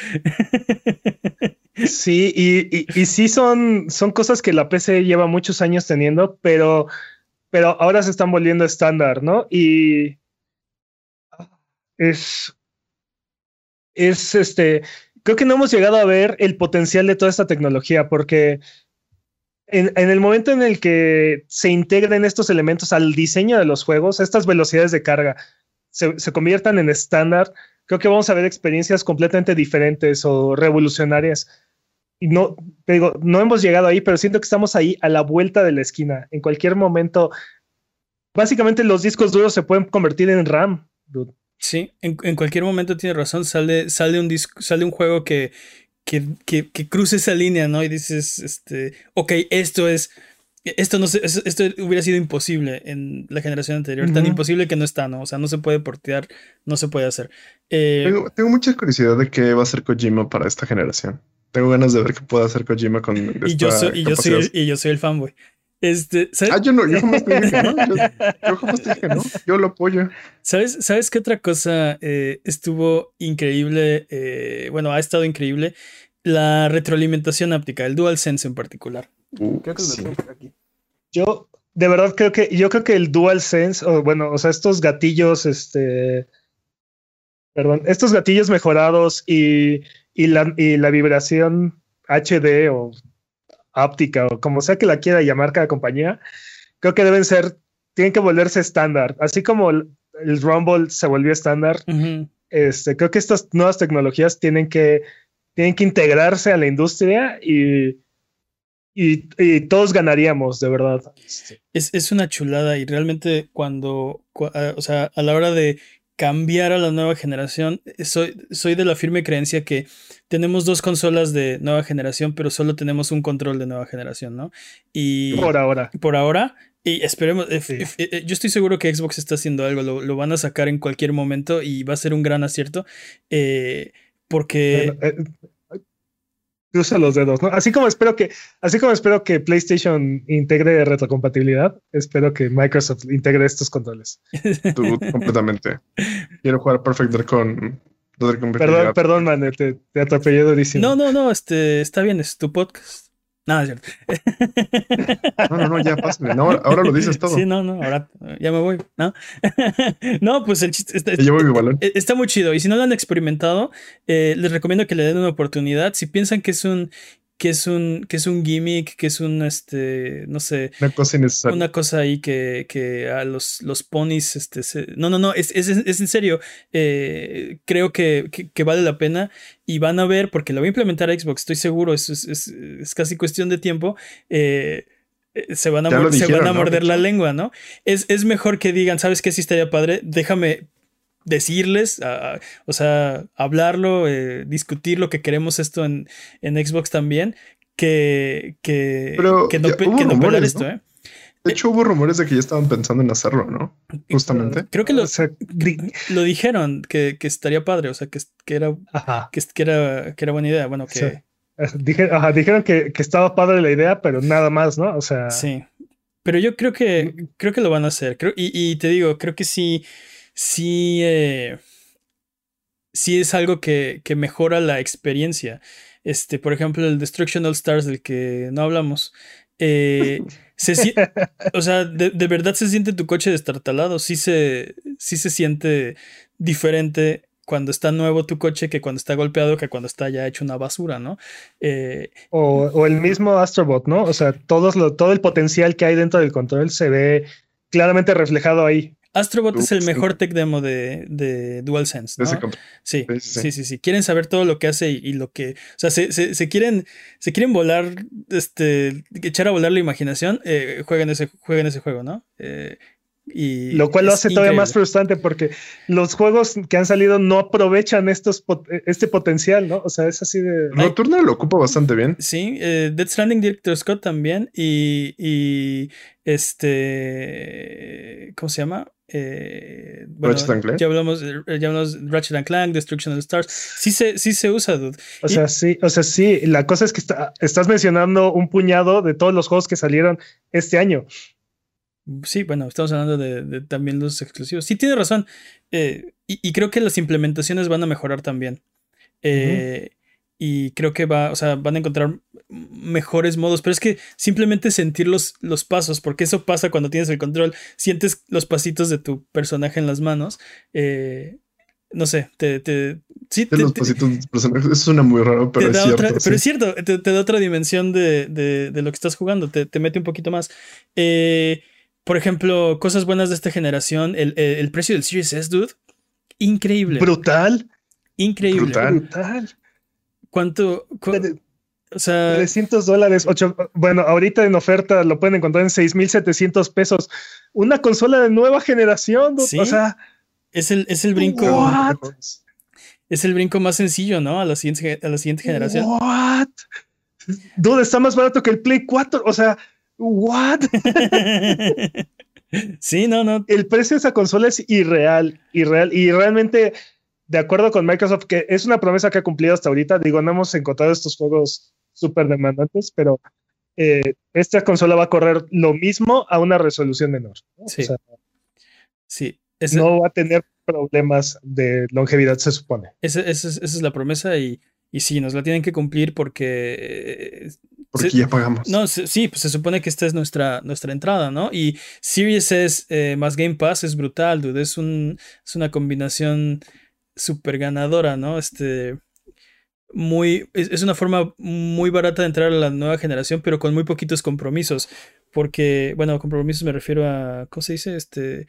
Sí, y, y, sí son, son cosas que la PC lleva muchos años teniendo, pero, pero ahora se están volviendo estándar, ¿no? Y es, es este, creo que no hemos llegado a ver el potencial de toda esta tecnología, porque en, en, el momento en el que se integren estos elementos al diseño de los juegos, estas velocidades de carga, se, conviertan en estándar, creo que vamos a ver experiencias completamente diferentes o revolucionarias. Y no, digo, no hemos llegado ahí, pero siento que estamos ahí a la vuelta de la esquina. En cualquier momento, básicamente los discos duros se pueden convertir en RAM. Sí, en, cualquier momento tiene razón. Sale, sale, un, sale un juego que, que, que, que cruce esa línea, ¿no? Y dices, este, ok, esto es esto, no esto hubiera sido imposible en la generación anterior, tan imposible que no está, ¿no? O sea, no se puede portear, no se puede hacer. Eh, tengo, mucha curiosidad de qué va a hacer Kojima para esta generación. Tengo ganas de ver qué puede hacer Kojima con esta y yo soy, y yo soy el, y yo soy el fanboy. Este, Ah, yo no, yo jamás te dije, ¿no? Yo, jamás te dije, ¿no? Yo lo apoyo. ¿Sabes, ¿sabes qué otra cosa eh, estuvo increíble? Eh, bueno, ha estado increíble. La retroalimentación áptica, el DualSense en particular. Creo que aquí. Yo, de verdad, creo que yo creo que el DualSense, o bueno, o sea, estos gatillos, este. Perdón, estos gatillos mejorados y, y, la, y la vibración HD o áptica o como sea que la quiera llamar cada compañía, creo que deben ser, tienen que volverse estándar. Así como el, Rumble se volvió estándar, este, creo que estas nuevas tecnologías tienen que, tienen que integrarse a la industria y, y, todos ganaríamos, de verdad. Es, una chulada y realmente cuando, ah, o sea, a la hora de cambiar a la nueva generación, soy, soy de la firme creencia que tenemos dos consolas de nueva generación, pero solo tenemos un control de nueva generación, ¿no? Y por ahora. Por ahora. Y esperemos, eh, eh, yo estoy seguro que Xbox está haciendo algo, lo, van a sacar en cualquier momento y va a ser un gran acierto. Eh, porque... cruza los dedos, ¿no? Así como espero que, así como espero que PlayStation integre retrocompatibilidad, espero que Microsoft integre estos controles. Tú, completamente. Quiero jugar Perfect Dark con Perdón, perdón, man, te, te atropellé durísimo. No, no, no, este, está bien, es tu podcast. No, es cierto. No, no, no, ya pásale. No, ahora lo dices todo. Sí, no, no, ahora ya me voy. No, no pues el chiste está, Llevo mi balón. e, está muy chido. Y si no lo han experimentado, eh, les recomiendo que le den una oportunidad. Si piensan que es un que es un que es un gimmick, que es un este, no sé, Una cosa innecesaria. una cosa ahí que, que a los, los ponis, este, se- no, no, no, es, es, es en serio, eh, creo que, que- que vale la pena y van a ver, porque lo voy a implementar a Xbox, estoy seguro, es, es, es- casi cuestión de tiempo, eh, eh, se van a, se van a morder De la lengua, ¿no? Es, es mejor que digan, ¿sabes qué? Sí estaría padre, déjame decirles, a- a- o sea, hablarlo, eh, discutir lo que queremos esto en, en Xbox también, que, que, Pero que no, ya que no esto, ¿no? ¿eh? De hecho, hubo rumores de que ya estaban pensando en hacerlo, ¿no? Justamente. Creo que lo, O sea, di- lo dijeron, que, que estaría padre, o sea, que, que, era, que, que era, que era buena idea. Bueno, que Sí. Eh, Dije- ajá, dijeron que, que estaba padre la idea, pero nada más, ¿no? O sea, sí. Pero yo creo que creo que lo van a hacer. Creo, y, y te digo, creo que sí, sí, eh, sí es algo que, que mejora la experiencia. Este, por ejemplo, el Destruction All Stars del que no hablamos. eh, se si- o sea, de, de verdad se siente tu coche destartalado. Sí se, sí se siente diferente cuando está nuevo tu coche que cuando está golpeado que cuando está ya hecho una basura, ¿no? Eh, o, o el mismo Astrobot, ¿no? O sea, todos lo, todo el potencial que hay dentro del control se ve claramente reflejado ahí. Astrobot es el mejor tech demo de, de DualSense, ¿no? Sí, Sí, sí. Quieren saber todo lo que hace y, y lo que. O sea, se, se- se quieren. Se quieren volar. Este. Echar a volar la imaginación. eh, jueguen ese, jueguen ese juego, ¿no? Eh, y Lo cual lo hace todavía más frustrante porque los juegos que han salido no aprovechan estos pot- este potencial, ¿no? O sea, es así de. Nocturne lo ocupa bastante bien. Sí, eh, Death Stranding Director Scott también. Y. y este. ¿Cómo se llama? Eh, bueno, Ratchet and Clank. Ya hablamos, eh, ya hablamos de Ratchet and Clank, Destruction of the Stars. Sí se, sí se usa, dude. O Y- sea, sí, o sea, sí. La cosa es que está- estás mencionando un puñado de todos los juegos que salieron este año. Sí, bueno, estamos hablando de, de también los exclusivos. Sí, tiene razón. Eh, y, y creo que las implementaciones van a mejorar también. Eh, Y creo que va, o sea, van a encontrar mejores modos. Pero es que simplemente sentir los, los pasos, porque eso pasa cuando tienes el control. Sientes los pasitos de tu personaje en las manos. eh, no sé, te, te, sí, te- los te- pasitos de personajes. Eso suena muy raro, pero te es da cierto. otra- sí. pero es cierto, te, te da otra dimensión de, de- de lo que estás jugando, te, te mete un poquito más. Eh, por ejemplo, cosas buenas de esta generación, el, el- el precio del Series S, dude, increíble. Brutal. increíble. brutal. Brutal. ¿Cuánto? cu- o sea, 300 dólares. ocho- bueno, ahorita en oferta lo pueden encontrar en 6,700 pesos. Una consola de nueva generación. Sí. O sea, es el, es el brinco, What? es el brinco más sencillo, ¿no? A la siguiente, a la siguiente generación. What? Dude, está más barato que el Play 4. O sea, what? sí, no, no. el precio de esa consola es irreal, irreal. Y realmente, de acuerdo con Microsoft, que es una promesa que ha cumplido hasta ahorita, digo, no hemos encontrado estos juegos súper demandantes, pero eh, esta consola va a correr lo mismo a una resolución menor. ¿no? Sí. O sea, Sí, no va a tener problemas de longevidad, se supone. esa, esa es, esa es la promesa y, y sí, nos la tienen que cumplir porque eh, Porque ya pagamos. No, se- sí, pues se supone que esta es nuestra, nuestra entrada, ¿no? Y Series S eh, más Game Pass es brutal, dude. Es, un, es una combinación súper ganadora, ¿no? Este. Muy. Es, es una forma muy barata de entrar a la nueva generación, pero con muy poquitos compromisos. Porque, bueno, compromisos me refiero a. ¿Cómo se dice? Este.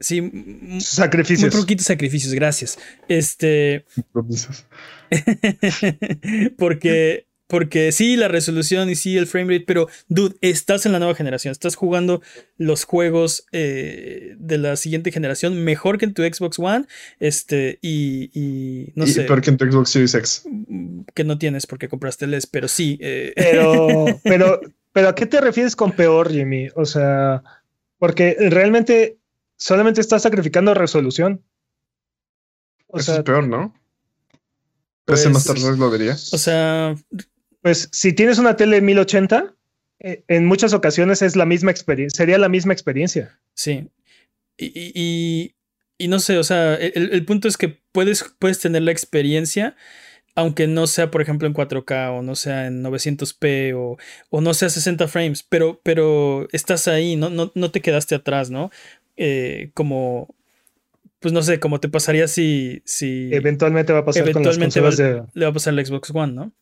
Sí, m- muy Sacrificios. poquitos sacrificios, gracias. Este. Compromisos. porque, porque sí, la resolución y sí, el frame rate, pero dude, estás en la nueva generación, estás jugando los juegos eh, de la siguiente generación mejor que en tu Xbox One, este, y, y no y sé, peor que en tu Xbox Series X. que no tienes porque compraste el S, pero sí. eh, Pero, pero, pero ¿a qué te refieres con peor, Jimmy? O sea, porque realmente solamente estás sacrificando resolución. O Eso sea, es peor, ¿no? pues, Master lo diría. o sea, Pues si tienes una tele 1080, eh, en muchas ocasiones es la misma experiencia, sería la misma experiencia. Sí. Y, y, no sé, o sea, el, el, punto es que puedes, puedes tener la experiencia, aunque no sea, por ejemplo, en 4K o no sea en 900p o, o no sea 60 frames, pero, pero estás ahí, ¿no? No, no te quedaste atrás, ¿no? Eh, como, pues no sé, como te pasaría si... si eventualmente va a pasar eventualmente con las de... Le va a pasar la Xbox One, ¿no?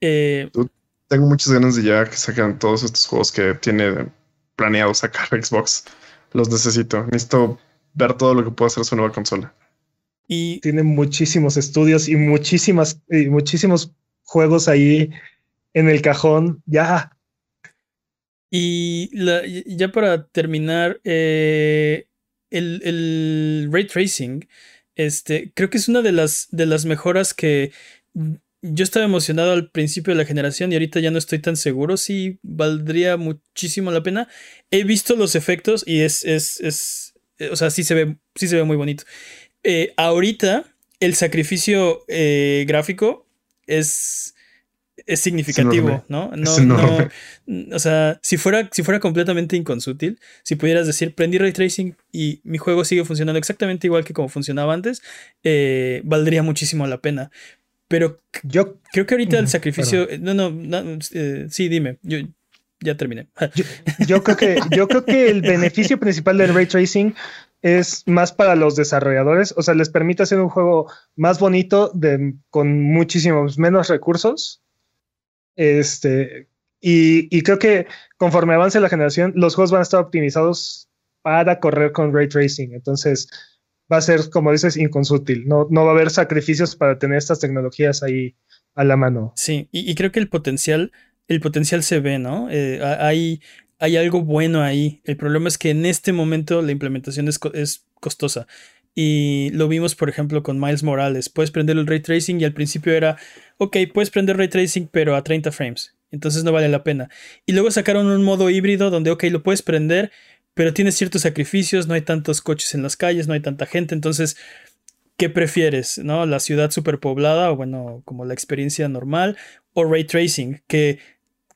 Eh, Tengo muchas ganas de ya que sacan todos estos juegos que tiene planeado sacar Xbox. Los necesito. Necesito ver todo lo que puede hacer su nueva consola. Y tiene muchísimos estudios y muchísimas y muchísimos juegos ahí en el cajón. Ya. Y ya para terminar, eh, el, el, ray tracing, este, creo que es una de las, de las mejoras que yo estaba emocionado al principio de la generación y ahorita ya no estoy tan seguro si valdría muchísimo la pena. He visto los efectos y es, es, es o sea, sí se ve, sí se ve muy bonito. Eh, ahorita el sacrificio eh, gráfico es, es significativo, ¿no? No, no, o sea, si fuera, si fuera completamente inconsútil, si pudieras decir, prendí ray tracing y mi juego sigue funcionando exactamente igual que como funcionaba antes, eh, valdría muchísimo la pena. Pero yo creo que ahorita el sacrificio. No, no, sí, dime. Yo ya terminé. yo, creo que, yo creo que el beneficio principal del ray tracing es más para los desarrolladores, o sea, les permite hacer un juego más bonito de, con muchísimos menos recursos. Este, y, creo que conforme avance la generación, los juegos van a estar optimizados para correr con ray tracing. Entonces, va a ser, como dices, inconsútil. No, no va a haber sacrificios para tener estas tecnologías ahí a la mano. Sí, y, creo que el potencial, el potencial se ve, ¿no? Eh, hay, hay algo bueno ahí. El problema es que en este momento la implementación es, es costosa. Y lo vimos, por ejemplo, con Miles Morales. Puedes prender el ray tracing y al principio era, ok, puedes prender ray tracing, pero a 30 frames. Entonces no vale la pena. Y luego sacaron un modo híbrido donde, ok, lo puedes prender, pero tiene ciertos sacrificios, no hay tantos coches en las calles, no hay tanta gente. Entonces, ¿qué prefieres? ¿No? La ciudad superpoblada, o bueno, como la experiencia normal, o ray tracing, que,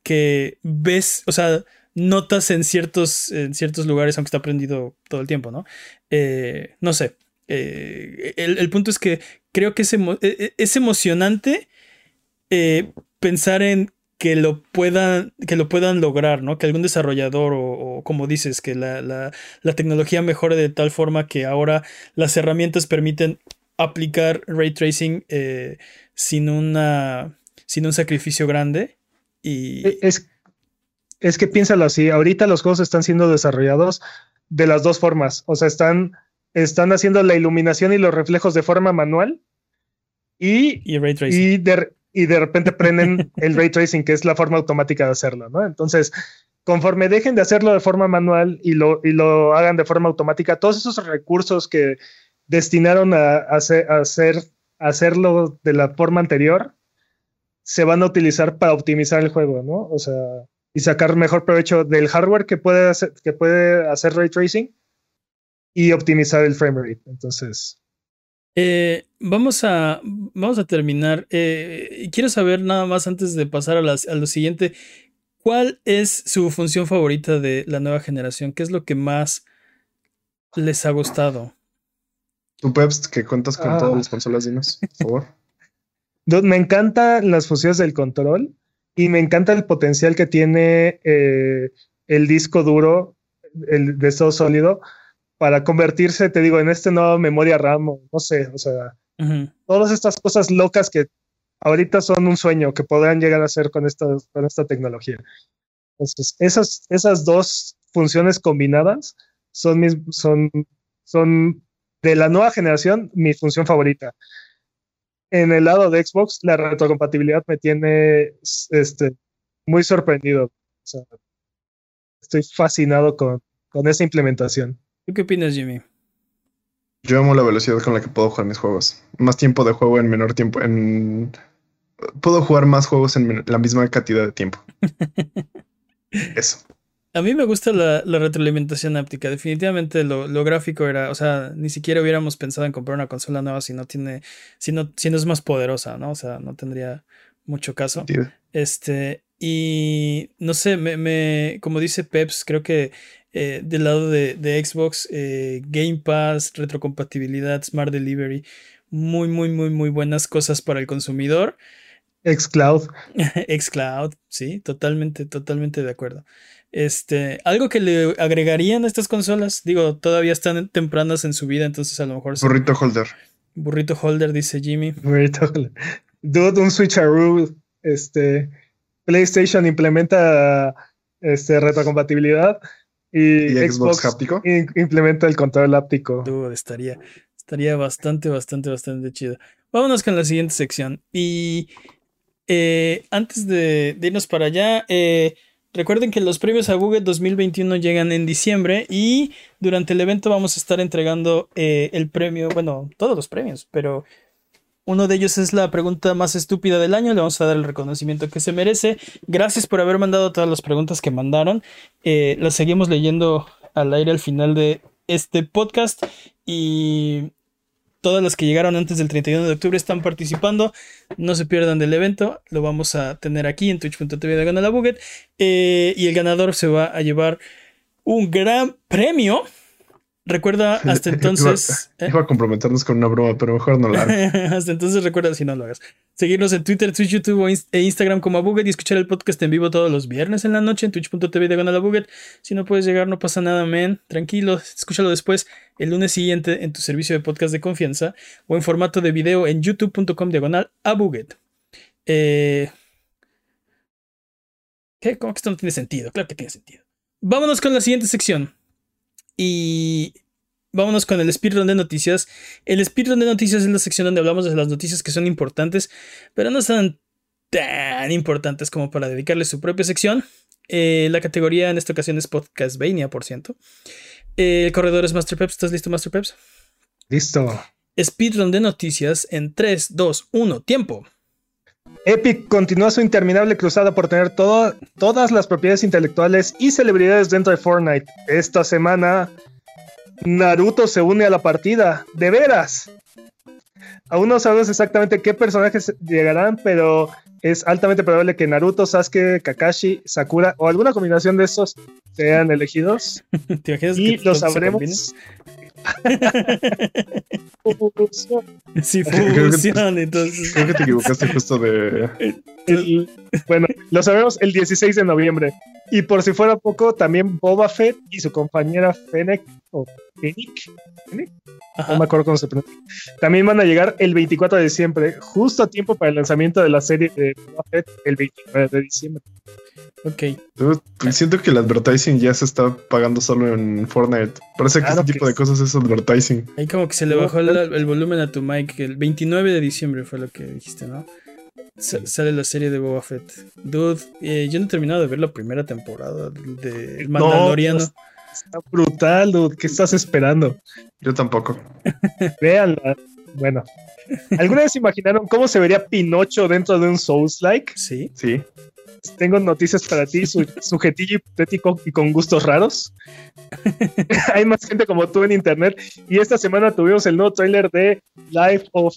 que ves, o sea, notas en ciertos, en ciertos lugares, aunque está prendido todo el tiempo, ¿no? Eh, no sé. Eh, el, punto es que creo que es, e, e, es emocionante eh, pensar en que lo puedan, que lo puedan lograr, ¿no? Que algún desarrollador o, como dices, que la, la, la, tecnología mejore de tal forma que ahora las herramientas permiten aplicar ray tracing sin, una, sin un sacrificio grande. Y... E, es, es que piénsalo así, ahorita los juegos están siendo desarrollados de las dos formas, o sea, están, están haciendo la iluminación y los reflejos de forma manual y, y, ray y, de, y de repente prenden el ray tracing, que es la forma automática de hacerlo, ¿no? Entonces, conforme dejen de hacerlo de forma manual y lo, y lo hagan de forma automática, todos esos recursos que destinaron a, hacer, a hacer, a hacerlo de la forma anterior, se van a utilizar para optimizar el juego, ¿no? O sea, y sacar mejor provecho del hardware que puede hacer, que puede hacer ray tracing y optimizar el frame rate. Entonces. Eh, vamos, a, vamos a terminar. Eh, quiero saber nada más antes de pasar a, a lo siguiente. ¿Cuál es su función favorita de la nueva generación? ¿Qué es lo que más les ha gustado? Tú, Peps, que cuentas con todas ah. las consolas, dinos, por favor. Me encantan las funciones del control y me encanta el potencial que tiene eh, el disco duro el de estado sólido para convertirse, te digo, en este nuevo memoria RAM, no sé, o sea, todas estas cosas locas que ahorita son un sueño que podrán llegar a ser con esta, con esta tecnología. Entonces, esas, esas dos funciones combinadas son, mis, son, son de la nueva generación mi función favorita en el lado de Xbox, la retrocompatibilidad me tiene este, muy sorprendido. estoy fascinado con, con esa implementación. ¿Tú qué opinas, Jimmy? Yo amo la velocidad con la que puedo jugar mis juegos. Más tiempo de juego en menor tiempo. En... Puedo jugar más juegos en la misma cantidad de tiempo. Eso. A mí me gusta la, retroalimentación áptica. Definitivamente lo, gráfico era, o sea, ni siquiera hubiéramos pensado en comprar una consola nueva si no tiene, si no, si no es más poderosa, ¿no? O sea, no tendría mucho caso. Este, y no sé, me, me, como dice Peps, creo que eh, del lado de, de Xbox, eh, Game Pass, retrocompatibilidad, Smart Delivery, muy, muy, muy, muy buenas cosas para el consumidor. Xcloud. Xcloud, sí, totalmente, totalmente de acuerdo. Este, algo que le agregarían a estas consolas, digo, todavía están tempranas en su vida, entonces a lo mejor. Burrito holder. Burrito holder, dice Jimmy. Burrito holder. Dude, un switcheroo. Este, PlayStation implementa este, retrocompatibilidad y, Xbox, implementa el control áptico. Dude, estaría, estaría bastante, bastante, bastante chido. Vámonos con la siguiente sección. Y eh, antes de, irnos para allá, eh, recuerden que los premios a Google 2021 llegan en diciembre y durante el evento vamos a estar entregando eh, el premio, bueno, todos los premios, pero uno de ellos es la pregunta más estúpida del año. Le vamos a dar el reconocimiento que se merece. Gracias por haber mandado todas las preguntas que mandaron. las seguimos leyendo al aire al final de este podcast. Y Todas las que llegaron antes del 31 de octubre están participando. No se pierdan del evento. Lo vamos a tener aquí en twitch.tv de. Eh, y el ganador se va a llevar un gran premio Recuerda hasta entonces. ¿eh? Iba, a comprometernos con una broma, pero mejor no la hago. hasta entonces recuerda si no lo hagas. Seguirnos en Twitter, Twitch, YouTube e Instagram como Abuget y escuchar el podcast en vivo todos los viernes en la noche en twitch.tv de Buget. Si no puedes llegar, no pasa nada, men. Tranquilo, escúchalo después el lunes siguiente en tu servicio de podcast de confianza o en formato de video en youtube.com diagonal Abuget. Eh... ¿Qué? ¿Cómo que esto no tiene sentido? Claro que tiene sentido. Vámonos con la siguiente sección. Y vámonos con el speedrun de noticias. El speedrun de noticias es la sección donde hablamos de las noticias que son importantes, pero no son tan importantes como para dedicarle su propia sección. Eh, la categoría en esta ocasión es Podcastvania, por ciento. el corredor es Master Peps. ¿Estás listo, Master Peps? Listo. Speedrun de noticias en 3, 2, 1, tiempo. Epic continúa su interminable cruzada por tener todas las propiedades intelectuales y celebridades dentro de Fortnite. Esta semana, Naruto se une a la partida. ¡De veras! Aún no sabemos exactamente qué personajes llegarán, pero es altamente probable que Naruto, Sasuke, Kakashi, Sakura o alguna combinación de estos sean elegidos. y lo sabremos Sí, fusión, entonces. Creo que te equivocaste justo de. bueno, lo sabemos el 16 de noviembre. Y por si fuera poco, también Boba Fett y su compañera Fennec, o Fennec, no me acuerdo cómo se pronuncia, también van a llegar el 24 de diciembre, justo a tiempo para el lanzamiento de la serie de Boba Fett el 29 de diciembre. Ok. siento que el advertising ya se está pagando solo en Fortnite. Parece que este tipo de cosas es advertising. Ahí como que se le bajó el, volumen a tu mic. El 29 de diciembre fue lo que dijiste, ¿no? sale la serie de Boba Fett. Dude, eh, yo no he terminado de ver la primera temporada de Mandaloriano. está brutal, dude. ¿Qué estás esperando? Yo tampoco. Véanla. Bueno. ¿Alguna vez imaginaron cómo se vería Pinocho dentro de un Souls-like? Sí. Sí tengo noticias para ti, su, sujetillo hipotético y con gustos raros. Hay más gente como tú en internet. Y esta semana tuvimos el nuevo trailer de Life of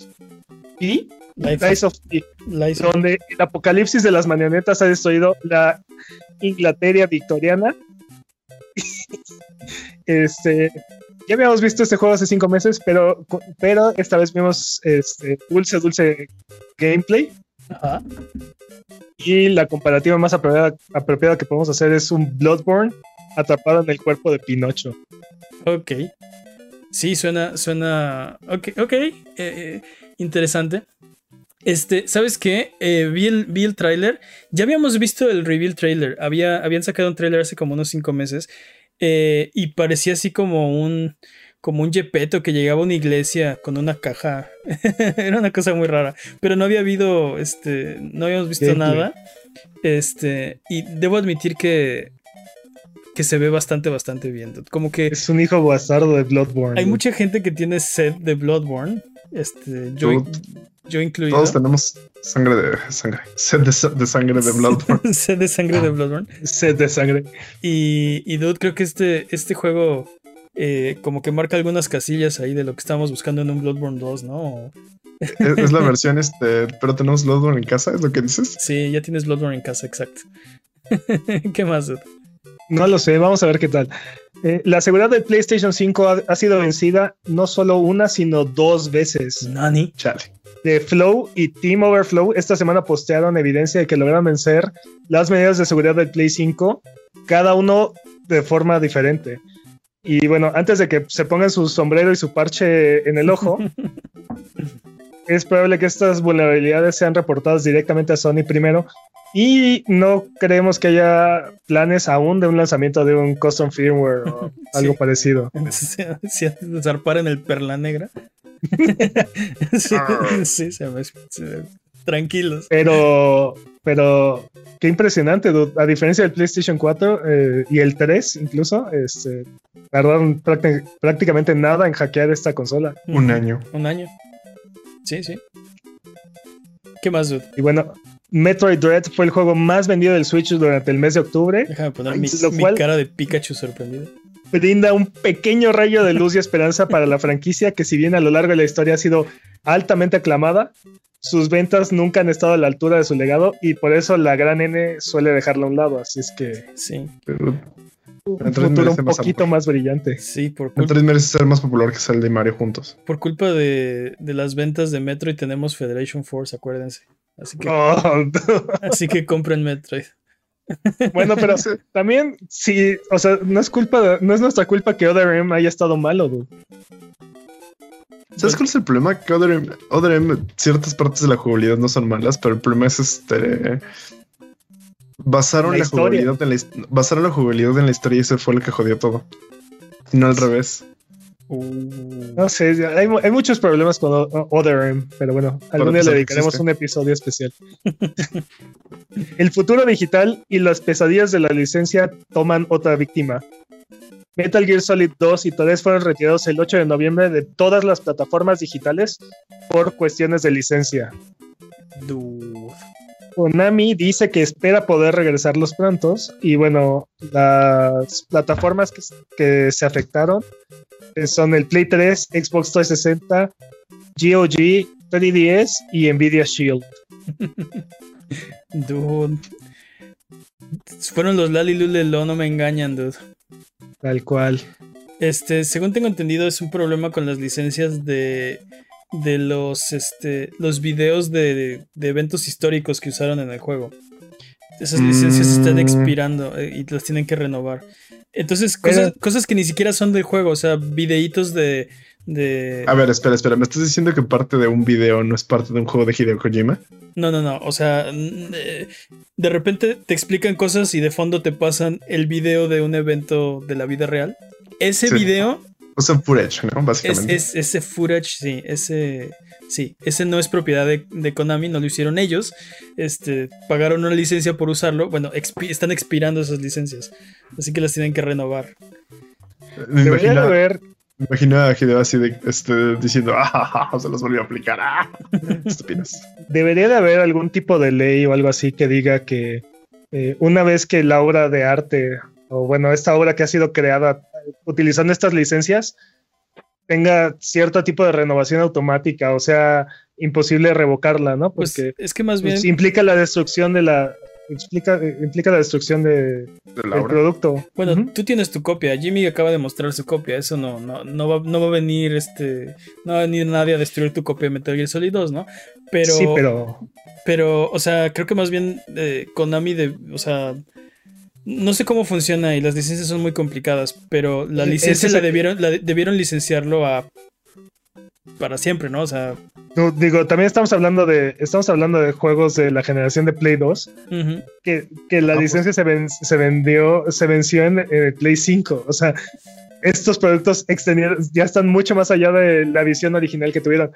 Pi. Life, of Pi. donde el apocalipsis de las marionetas ha destruido la Inglaterra victoriana. este. Ya habíamos visto este juego hace cinco meses, pero, pero esta vez vimos este dulce, dulce gameplay. Ajá. Y la comparativa más apropiada, que podemos hacer es un Bloodborne atrapado en el cuerpo de Pinocho. Ok. Sí, suena, suena. Ok, ok. Eh, eh, interesante. Este, ¿sabes qué? Eh, vi el, vi el tráiler. Ya habíamos visto el reveal trailer. Había, habían sacado un trailer hace como unos cinco meses. Y parecía así como un como un Yepeto que llegaba a una iglesia con una caja. Era una cosa muy rara. Pero no había habido, este, no habíamos visto nada. Este, y debo admitir que que se ve bastante, bastante bien. Como que. Es un hijo bastardo de Bloodborne. Hay mucha gente que tiene sed de Bloodborne. Este, yo, yo incluido. Todos tenemos sangre de sangre. Sed de, sangre de Bloodborne. sed de sangre de Bloodborne. Sed de sangre. Y, y dude, creo que este, este juego eh, como que marca algunas casillas ahí de lo que estábamos buscando en un Bloodborne 2, ¿no? Es, es la versión, este, pero tenemos Bloodborne en casa, ¿es lo que dices? Sí, ya tienes Bloodborne en casa, exacto. ¿Qué más? dude? No lo sé, vamos a ver qué tal. Eh, la seguridad del PlayStation 5 ha, ha sido vencida no solo una, sino dos veces. Nani. Chale. de Flow y Team Overflow esta semana postearon evidencia de que lograron vencer las medidas de seguridad del Play 5, cada uno de forma diferente. Y bueno, antes de que se pongan su sombrero y su parche en el ojo, es probable que estas vulnerabilidades sean reportadas directamente a Sony primero. Y no creemos que haya planes aún de un lanzamiento de un custom firmware o algo Sí. parecido. Si zarpar en el perla negra. sí, sí, se me- se- tranquilos. Pero, pero qué impresionante, dude. a diferencia del PlayStation 4 eh, y el 3 incluso, este, tardaron prácti- prácticamente nada en hackear esta consola. Un año. Un año. Sí, sí. ¿Qué más, dude? Y bueno, Metroid Dread fue el juego más vendido del Switch durante el mes de octubre. Déjame poner mi, lo mi cual- cara de Pikachu sorprendido. Brinda un pequeño rayo de luz y esperanza para la franquicia que si bien a lo largo de la historia ha sido altamente aclamada, sus ventas nunca han estado a la altura de su legado y por eso la gran N suele dejarla a un lado. Así es que Sí, Pero un Metroid futuro poquito más brillante. sí, por, El culpa 3 merece ser más popular que Zelda y Mario juntos. por culpa de, de las ventas de Metroid tenemos Federation Force, acuérdense. Así que, Oh, así que compren Metroid. bueno, pero también, sí, o sea, no es culpa, de- no es nuestra culpa que Other M haya estado malo, dude. ¿Sabes cuál es el problema? Que Other M, Other M, ciertas partes de la jugabilidad no son malas, pero el problema es este. Basaron La la, jugabilidad en la, basaron la jugabilidad en la historia y eso fue lo que jodió todo. No al revés. Uh, No sé, hay, mu- hay muchos problemas con O- Other M, pero bueno, algún día eso le dedicaremos existe. un episodio especial. el futuro digital y las pesadillas de la licencia toman otra víctima. Metal Gear Solid 2 y 3 fueron retirados el 8 de noviembre de todas las plataformas digitales por cuestiones de licencia. dude. Konami dice que espera poder regresarlos prontos y bueno, las plataformas que, que se afectaron eh, son el Play 3, Xbox 360, GOG, 3DS y Nvidia Shield. Dude. Fueron los Lali Lulelo, no me engañan, dude. Tal cual. Este, según tengo entendido, es un problema con las licencias de, de los, este, los videos de, de eventos históricos que usaron en el juego. Esas licencias están Mm. expirando eh, y las tienen que renovar. Entonces, cosas, Pero- cosas que ni siquiera son del juego, o sea, videitos de... de... A ver, espera, espera. ¿Me estás diciendo que parte de un video no es parte de un juego de Hideo Kojima? No, no, no. O sea, eh, de repente te explican cosas y de fondo te pasan el video de un evento de la vida real. Ese Sí. video O sea, footage, ¿no? es, Básicamente. es- ese footage, sí, ese, sí, ese no es propiedad de, de Konami, no lo hicieron ellos. Este, pagaron una licencia por usarlo. Bueno, expi- están expirando esas licencias, así que las tienen que renovar. me, Debería de imagino, haber, me imagino a Hideo así de, este, diciendo, ah, se los volvió a aplicar. Ah. Estúpidos. debería de haber algún tipo de ley o algo así que diga que eh, una vez que la obra de arte, o bueno, esta obra que ha sido creada utilizando estas licencias, tenga cierto tipo de renovación automática, o sea, imposible revocarla, ¿no? Pues Porque es que más bien, pues, implica la destrucción de la explica, eh, implica la destrucción de, De del producto. bueno, tú tienes tu copia. Jimmy acaba de mostrar su copia. Eso no, no, no va, no va a venir, este, no va a venir nadie a destruir tu copia de Metal Gear Solid 2, ¿no? Pero, sí, pero Pero, o sea, creo que más bien eh, Konami de, o sea, no sé cómo funciona y las licencias son muy complicadas, pero la E- licencia es la debieron, la debieron licenciarlo a para siempre, ¿no? O sea, no, digo, también estamos hablando de estamos hablando de juegos de la generación de Play 2 ujú. que, que la Ah, licencia se, ven- se vendió, se venció en, en el Play 5. O sea, estos productos extendieron, ya están mucho más allá de la visión original que tuvieron.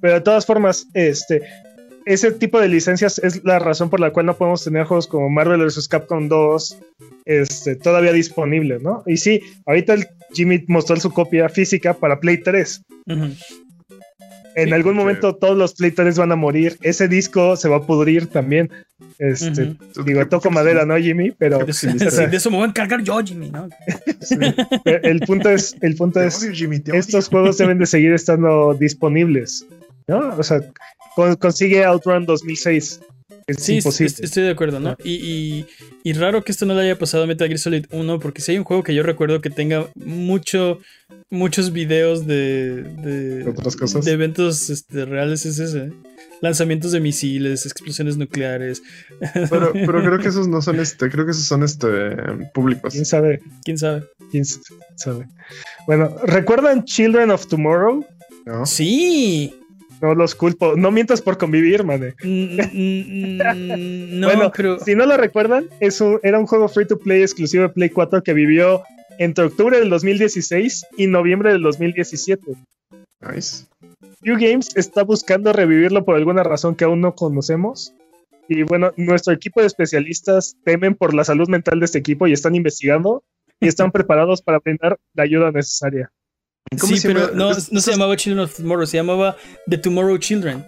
Pero de todas formas, este, ese tipo de licencias es la razón por la cual no podemos tener juegos como Marvel vs. Capcom 2 este, todavía disponibles, ¿no? Y sí, ahorita el Jimmy mostró su copia física para Play 3. Ujú. En Sí, algún momento todos los Play 3 van a morir. Ese disco se va a pudrir también. Este. Digo, toco madera, ¿no, Jimmy? Pero De, sí, de eso me voy a encargar yo, Jimmy, ¿no? el punto es, el punto Te es, odio, Jimmy, estos juegos deben de seguir estando disponibles. ¿No? O sea, consigue Outrun 2006. Es sí, imposible. estoy de acuerdo, ¿no? Y, y, raro que esto no le haya pasado a Metal Gear Solid 1, porque si hay un juego que yo recuerdo que tenga mucho, muchos videos de, de, otras cosas. de eventos este, reales, es ese. Lanzamientos de misiles, explosiones nucleares. Pero, pero creo que esos no son este, creo que esos son este públicos. ¿Quién sabe? ¿Quién sabe? ¿Quién sabe? Bueno, ¿recuerdan Children of Tomorrow? ¿No? Sí. No los culpo. No mientas por convivir, man. Mm, mm, mm, no, bueno, pero... si no lo recuerdan, eso era un juego free to play exclusivo de Play 4 que vivió entre octubre del 2016 y noviembre del 2017. Nice. New Games está buscando revivirlo por alguna razón que aún no conocemos. Y bueno, nuestro equipo de especialistas temen por la salud mental de este equipo y están investigando y están preparados para brindar la ayuda necesaria. Sí, pero no, no se llamaba Children of Tomorrow, se llamaba The Tomorrow Children.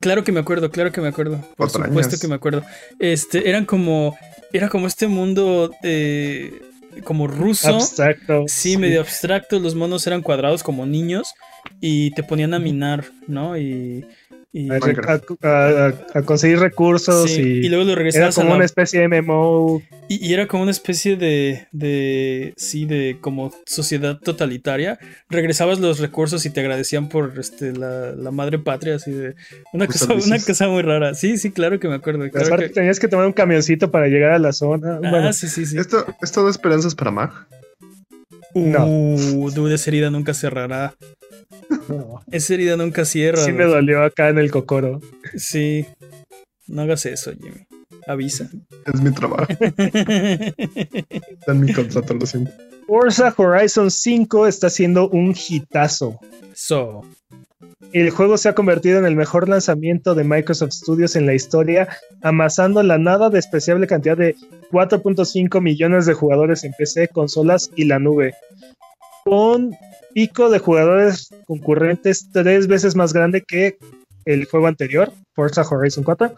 Claro que me acuerdo, claro que me acuerdo. Por supuesto que me acuerdo. Este, eran como. Era como este mundo eh, como ruso. Abstracto. Sí, medio abstracto. Los monos eran cuadrados como niños. Y te ponían a minar, ¿no? Y a, conseguir recursos y, luego lo regresabas era como una especie de MMO y, era como una especie de, de sí de como sociedad totalitaria. Regresabas los recursos y te agradecían por este la, madre patria así de una pues cosa, una cosa muy rara. Sí sí claro que me acuerdo tenías que tomar un camioncito para llegar a la zona. Ah, sí sí sí. Esto esto da esperanzas para Mag no uh, dude esa herida nunca cerrará esa herida nunca cierra. Sí me dolió acá en el cocoro. Sí. No hagas eso, Jimmy. Avisa. Es mi trabajo. Está en mi contrato, lo siento. Forza Horizon 5 está siendo un hitazo. So. El juego se ha convertido en el mejor lanzamiento de Microsoft Studios en la historia, amasando la nada despreciable cantidad de 4.5 millones de jugadores en PC, consolas y la nube. Con pico de jugadores concurrentes tres veces más grande que el juego anterior, Forza Horizon 4.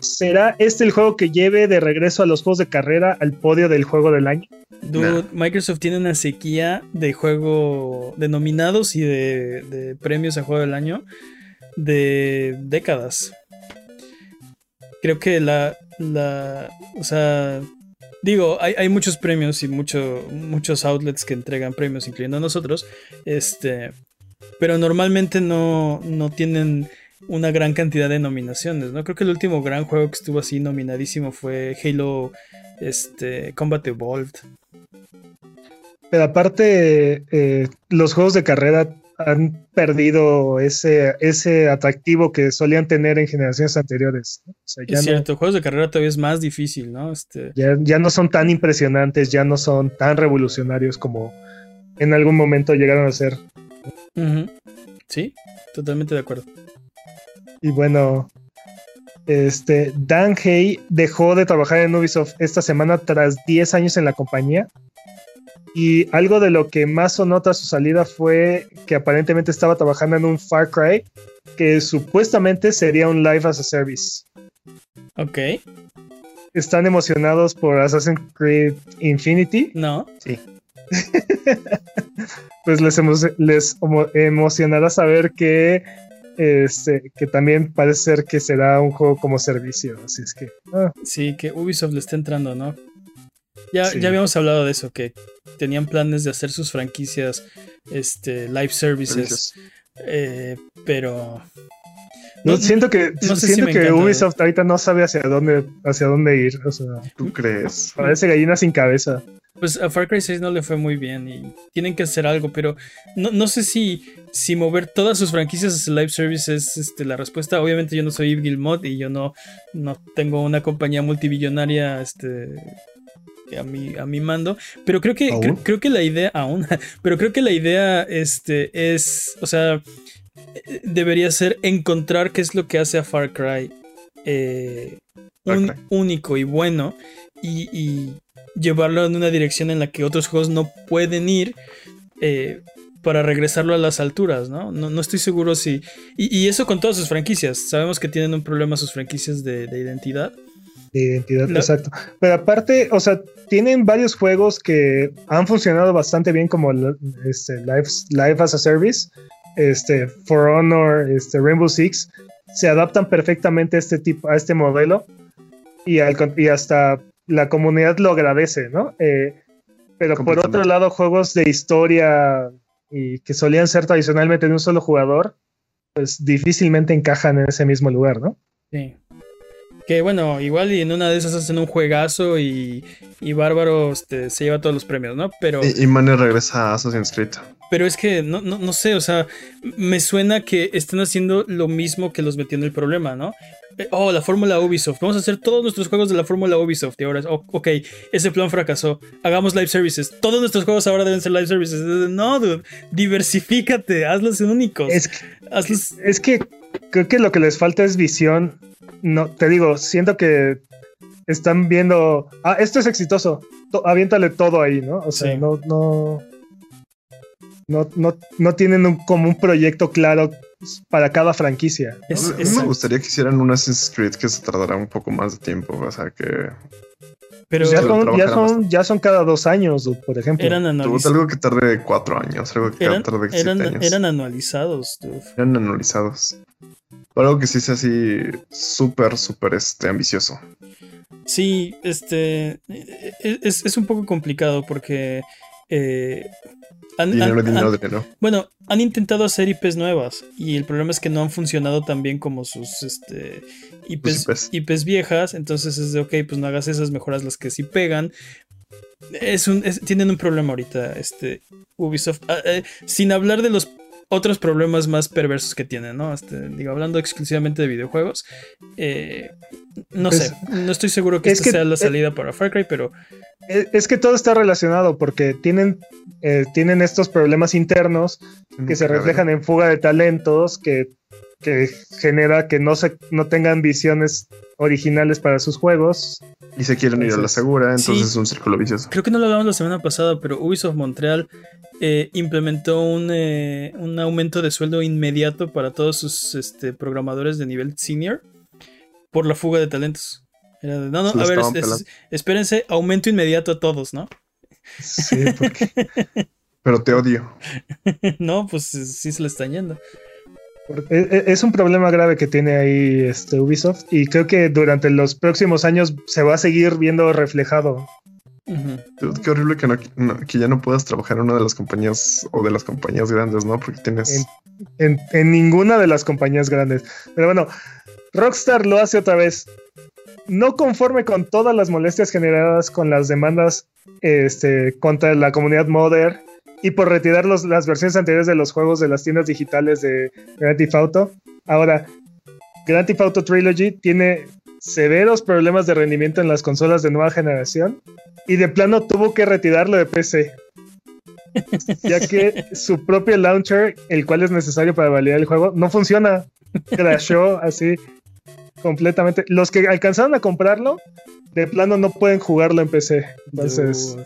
¿Será este el juego que lleve de regreso a los juegos de carrera al podio del juego del año? Dude, Microsoft tiene una sequía de juego de nominados y de, de premios a juego del año de décadas. Creo que la, la, o sea, Digo, hay, muchos premios y mucho, muchos outlets que entregan premios, incluyendo a nosotros. Este. Pero normalmente no, no tienen una gran cantidad de nominaciones, ¿no? Creo que el último gran juego que estuvo así nominadísimo fue Halo este, Combat Evolved. Pero aparte, eh, los juegos de carrera han perdido ese, ese atractivo que solían tener en generaciones anteriores. es cierto, juegos de carrera todavía es más difícil, ¿no? Este... Ya, no son tan impresionantes, ya no son tan revolucionarios como en algún momento llegaron a ser. Sí, totalmente de acuerdo. Y bueno, este, Dan Hay dejó de trabajar en Ubisoft esta semana tras 10 años en la compañía. Y algo de lo que más sonó tras su salida fue que aparentemente estaba trabajando en un Far Cry que supuestamente sería un Live as a Service. Ok. ¿Están emocionados por Assassin's Creed Infinity? No. Sí. pues les, les emocionará saber que, este, que también parece ser que será un juego como servicio. Así es que. Ah. Sí, que Ubisoft le está entrando, ¿no? Ya, ya habíamos hablado de eso, que tenían planes de hacer sus franquicias este, live services. Eh, pero. No, siento que, siento que Ubisoft ahorita no sabe hacia dónde, hacia dónde ir. O sea, ¿tú crees? Parece gallina sin cabeza. Pues a Far Cry 6 no le fue muy bien y tienen que hacer algo, pero no, no sé si, si mover todas sus franquicias hacia live service es este, la respuesta. Obviamente yo no soy Yves Gilmot y yo no, no tengo una compañía multibillonaria este, a mi, a mi mando. Pero creo que, creo, que la idea, aún, pero creo que la idea este, es, o sea, debería ser encontrar qué es lo que hace a Far Cry, eh, un, único y bueno y, llevarlo en una dirección en la que otros juegos no pueden ir. Eh, para regresarlo a las alturas, ¿no? No, estoy seguro si... Y, eso con todas sus franquicias. Sabemos que tienen un problema sus franquicias de identidad de identidad, exacto. Pero aparte, o sea, tienen varios juegos que han funcionado bastante bien como este, Live as a Service, este, For Honor, este, Rainbow Six, se adaptan perfectamente a este tipo, a este modelo y, y hasta la comunidad lo agradece, ¿no? Eh, pero por otro lado, juegos de historia y que solían ser tradicionalmente de un solo jugador, pues difícilmente encajan en ese mismo lugar, ¿no? Sí. Que bueno, igual y en una de esas hacen un juegazo y, y Bárbaro este, se lleva todos los premios, ¿no? Pero. Y, y regresa a Assassin's Creed. Pero es que no, no, no, sé, o sea, me suena que están haciendo lo mismo que los metió en el problema, ¿no? Oh, la fórmula Ubisoft. Vamos a hacer todos nuestros juegos de la fórmula Ubisoft. Y ahora, oh, ok, ese plan fracasó. Hagamos live services. Todos nuestros juegos ahora deben ser live services. No, dude, diversifícate, hazlos únicos. Es es que creo que lo que les falta es visión no, te digo, siento que están viendo, ah, esto es exitoso, aviéntale todo ahí, ¿no? O sea, no, no, no, no, tienen como un proyecto claro para cada franquicia. a mí me gustaría que hicieran un Assassin's Creed que se tardará un poco más de tiempo, o sea, que... Pero ya son, ya son, cada dos años, por ejemplo. Eran anualizados. Algo que tarde cuatro años, algo que eran, tarde eran, años. Eran anualizados, Eran anualizados algo que sí sea así súper, súper este, ambicioso. Sí, este e-, es, es, un poco complicado porque eh, bueno, han intentado hacer IPs nuevas y el problema es que no han funcionado tan bien como sus este, IPs, IPs. viejas. Entonces es de, ok, pues no hagas esas, mejoras las que sí pegan. Es un, tienen un problema ahorita, este, Ubisoft. Ah, eh, sin hablar de los otros problemas más perversos que tienen, ¿no? Este, digo, hablando exclusivamente de videojuegos, eh, no sé, no estoy seguro que esta sea la salida para Far Cry, pero... Es que todo está relacionado porque tienen, eh, tienen estos problemas internos que se reflejan en fuga de talentos, que, que genera que no, se, no tengan visiones originales para sus juegos. Y se quieren ir a la segura, entonces es un círculo vicioso. Creo que no lo hablamos la semana pasada, pero Ubisoft Montreal eh, implementó eh, un, aumento de sueldo inmediato para todos sus este, programadores de nivel senior por la fuga de talentos. no, no, a ver, espérense, aumento inmediato a todos, ¿no? Sí, porque... Pero te odio. no, pues sí se le están yendo. E, e, es un problema grave que tiene ahí este Ubisoft y creo que durante los próximos años se va a seguir viendo reflejado. Qué horrible que, que, ya no puedas trabajar en una de las compañías o de las compañías grandes, ¿no? Porque tienes... En, en, ninguna de las compañías grandes. Pero bueno, Rockstar lo hace otra vez. No conforme con todas las molestias generadas con las demandas este, contra la comunidad modder y por retirar las versiones anteriores de los juegos de las tiendas digitales de Grand Theft Auto. Ahora, Grand Theft Auto Trilogy tiene severos problemas de rendimiento en las consolas de nueva generación y de plano tuvo que retirarlo de PC. Ya que su propio launcher, el cual es necesario para validar el juego, no funciona. Crashó así completamente. Los que alcanzaron a comprarlo, de plano no pueden jugarlo en PC. Entonces,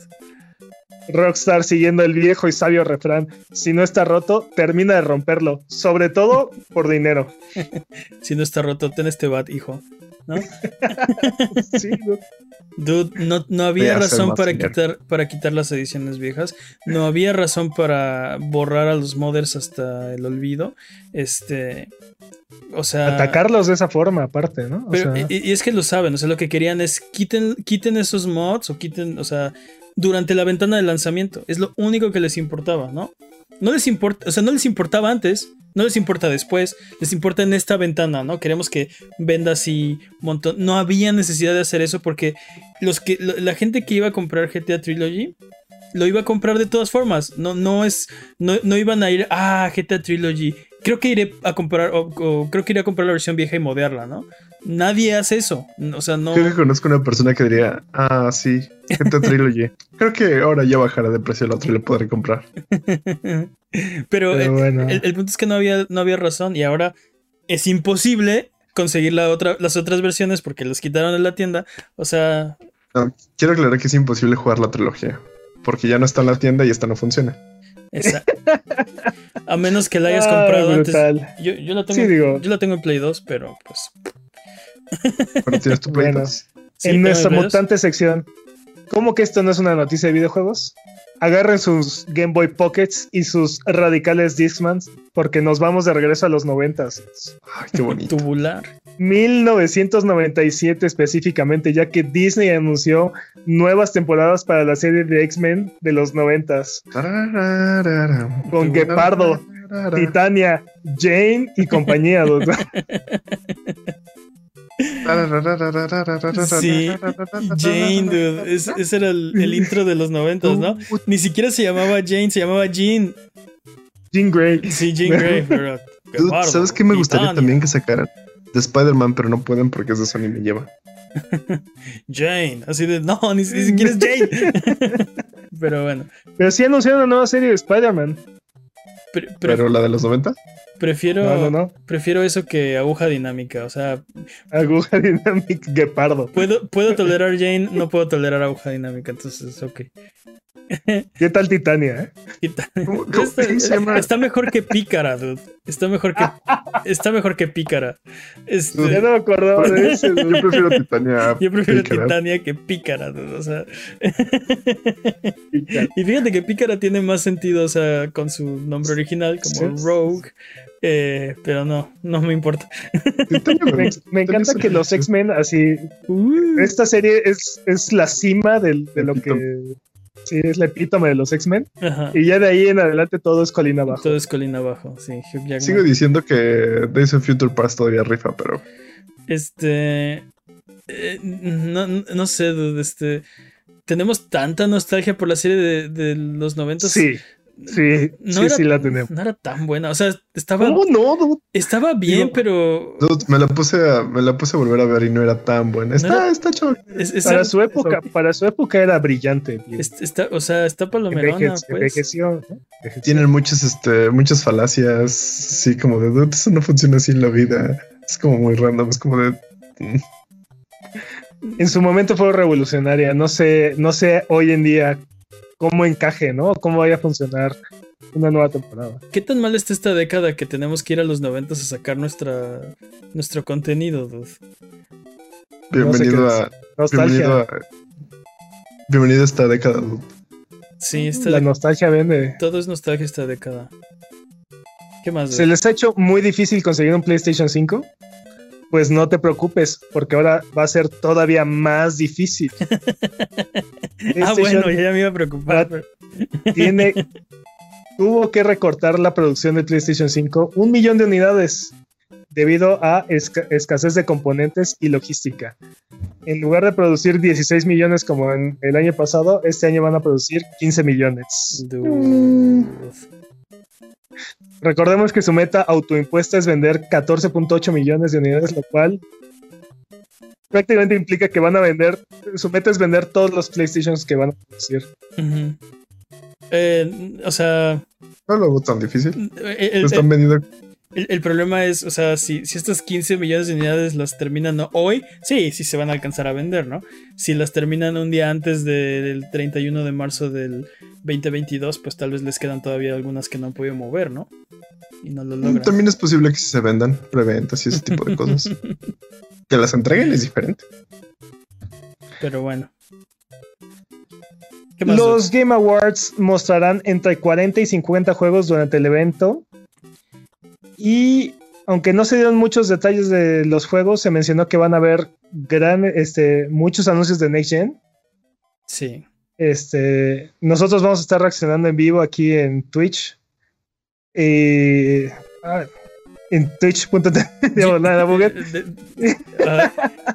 Rockstar siguiendo el viejo y sabio refrán, si no está roto, termina de romperlo, sobre todo por dinero. si no está roto, ten este bat, hijo. ¿No? sí, Dude, no, había razón para quitar, para quitar las ediciones viejas. No había razón para borrar a los modders hasta el olvido. Este. O sea. Atacarlos de esa forma, aparte, ¿no? y, y, es que lo saben. O sea, lo que querían es quiten, quiten esos mods o quiten. O sea, durante la ventana de lanzamiento. Es lo único que les importaba, ¿no? No les importa, o sea, no les importaba antes, no les importa después, les importa en esta ventana, ¿no? Queremos que venda así un montón. No había necesidad de hacer eso porque los que la gente que iba a comprar GTA Trilogy lo iba a comprar de todas formas. No, no es, no, no iban a ir ah, GTA Trilogy creo que iré a comprar, o, creo que iré a comprar la versión vieja y modearla, ¿no? Nadie hace eso. O sea, no. Creo que conozco una persona que diría, ah, sí, GTA Trilogy. creo que ahora ya bajará de precio el otro y lo podré comprar. Pero, el, punto es que no había, no había razón y ahora es imposible conseguir la otra, las otras versiones porque las quitaron de la tienda. O sea. quiero aclarar que es imposible jugar la trilogía porque ya no está en la tienda y esta no funciona. A menos que la hayas comprado antes. Yo, yo, la tengo, yo la tengo en Play 2, pero pues. Tienes tu Play 2. en nuestra mutante sección. ¿Cómo que esto no es una noticia de videojuegos? Agarren sus Game Boy Pockets y sus radicales Discman porque nos vamos de regreso a los noventas. Ay, qué bonito. Tubular. 1997 específicamente, ya que Disney anunció nuevas temporadas para la serie de X-Men de los noventas. Con Gepardo, Titania, Jane y compañía. Sí, Jane, dude. Es- ese era el, el intro de los noventas, ¿no? Ni siquiera se llamaba Jane, se llamaba Jean. Jean Grey. Sí, Jean Grey, pero. Dude. ¿Sabes qué me gustaría Titania. también que sacaran? De Spider-Man, pero no pueden porque es de Sony me lleva. Jane, así de. No, ni, ni siquiera es Jane. pero bueno. Pero sí anunciaron una nueva serie de Spider-Man. pre- pre- Pero la de los 90, prefiero, No, no, no. prefiero eso que aguja dinámica. O sea, Aguja Dynamic Gepardo. puedo, puedo tolerar Jane, no puedo tolerar aguja dinámica. Entonces, ok. ¿Qué tal Titania? eh? ¿Cómo- cómo- Está, está mejor que Pícara, dude. Está mejor que está mejor que Pícara. Este, Ya no me acordaba de ese. yo prefiero Titania. yo prefiero Pícara. Titania que Pícara, dude. O sea. y fíjate que Pícara tiene más sentido, o sea, con su nombre original, como Sí. Rogue. Eh, pero no, no me importa. Me encanta que los X-Men así. Esta serie es, es la cima del- de lo que. Sí, es la epítome de los X-Men. Y ya de ahí en adelante todo es colina abajo. Todo es colina abajo, sí. Sigo diciendo que Days of Future Past todavía rifa, pero Este. eh, no, no sé, dude, este. Tenemos tanta nostalgia por la serie de, de los 90. Sí, sí, No sí, era- sí la tenemos. No era tan buena. O sea, estaba, ¿Cómo no? dude? estaba bien, pero. dude, me la puse a, me la puse a volver a ver y no era tan buena. Está, era- está chaval. es- es- Para su época, para su época era brillante. está, o sea, está palomerona, Enveje- pues. envejeció, ¿no? Envejeció. Tienen muchas, este, muchas falacias, sí, como de, dude, eso no funciona así en la vida. Es como muy random, es como de... mm. En su momento fue revolucionaria. No sé, no sé hoy en día cómo encaje, ¿no? Cómo vaya a funcionar una nueva temporada. ¿Qué tan mal está esta década que tenemos que ir a los 90 a sacar nuestra, nuestro contenido, dude? Bienvenido qué a... Nostalgia. Bienvenido a... Bienvenido a esta década, dude. Sí, esta La de- nostalgia vende. todo es nostalgia esta década. ¿Qué más? dude? ¿Se les ha hecho muy difícil conseguir un PlayStation 5? Pues no te preocupes, porque ahora va a ser todavía más difícil. ah, PlayStation bueno, ya, me iba a preocupar. pero- tiene tuvo que recortar la producción de PlayStation 5 un millón de unidades debido a esca- escasez de componentes y logística. En lugar de producir 16 millones como en el año pasado, este año van a producir 15 millones. Dude. Recordemos que su meta autoimpuesta es vender 14.8 millones de unidades, lo cual prácticamente implica que van a vender, su meta es vender todos los PlayStations que van a producir. Eh, o sea, No lo veo tan difícil. el, el- Están vendiendo... el- el problema es, o sea, si, si estas 15 millones de unidades las terminan hoy, sí, sí se van a alcanzar a vender, ¿no? Si las terminan un día antes de- del 31 de marzo del 2022, pues tal vez les quedan todavía algunas que no han podido mover, ¿no? Y no lo logran. También es posible que se vendan preventas y ese tipo de cosas. que las entreguen es diferente. Pero bueno. Los Game Awards mostrarán entre 40 y 50 juegos durante el evento. Y aunque no se dieron muchos detalles de los juegos, se mencionó que van a haber gran, este, muchos anuncios de Next Gen. Sí. Este, nosotros vamos a estar reaccionando en vivo aquí en Twitch. Eh, ah, en twitch.tv.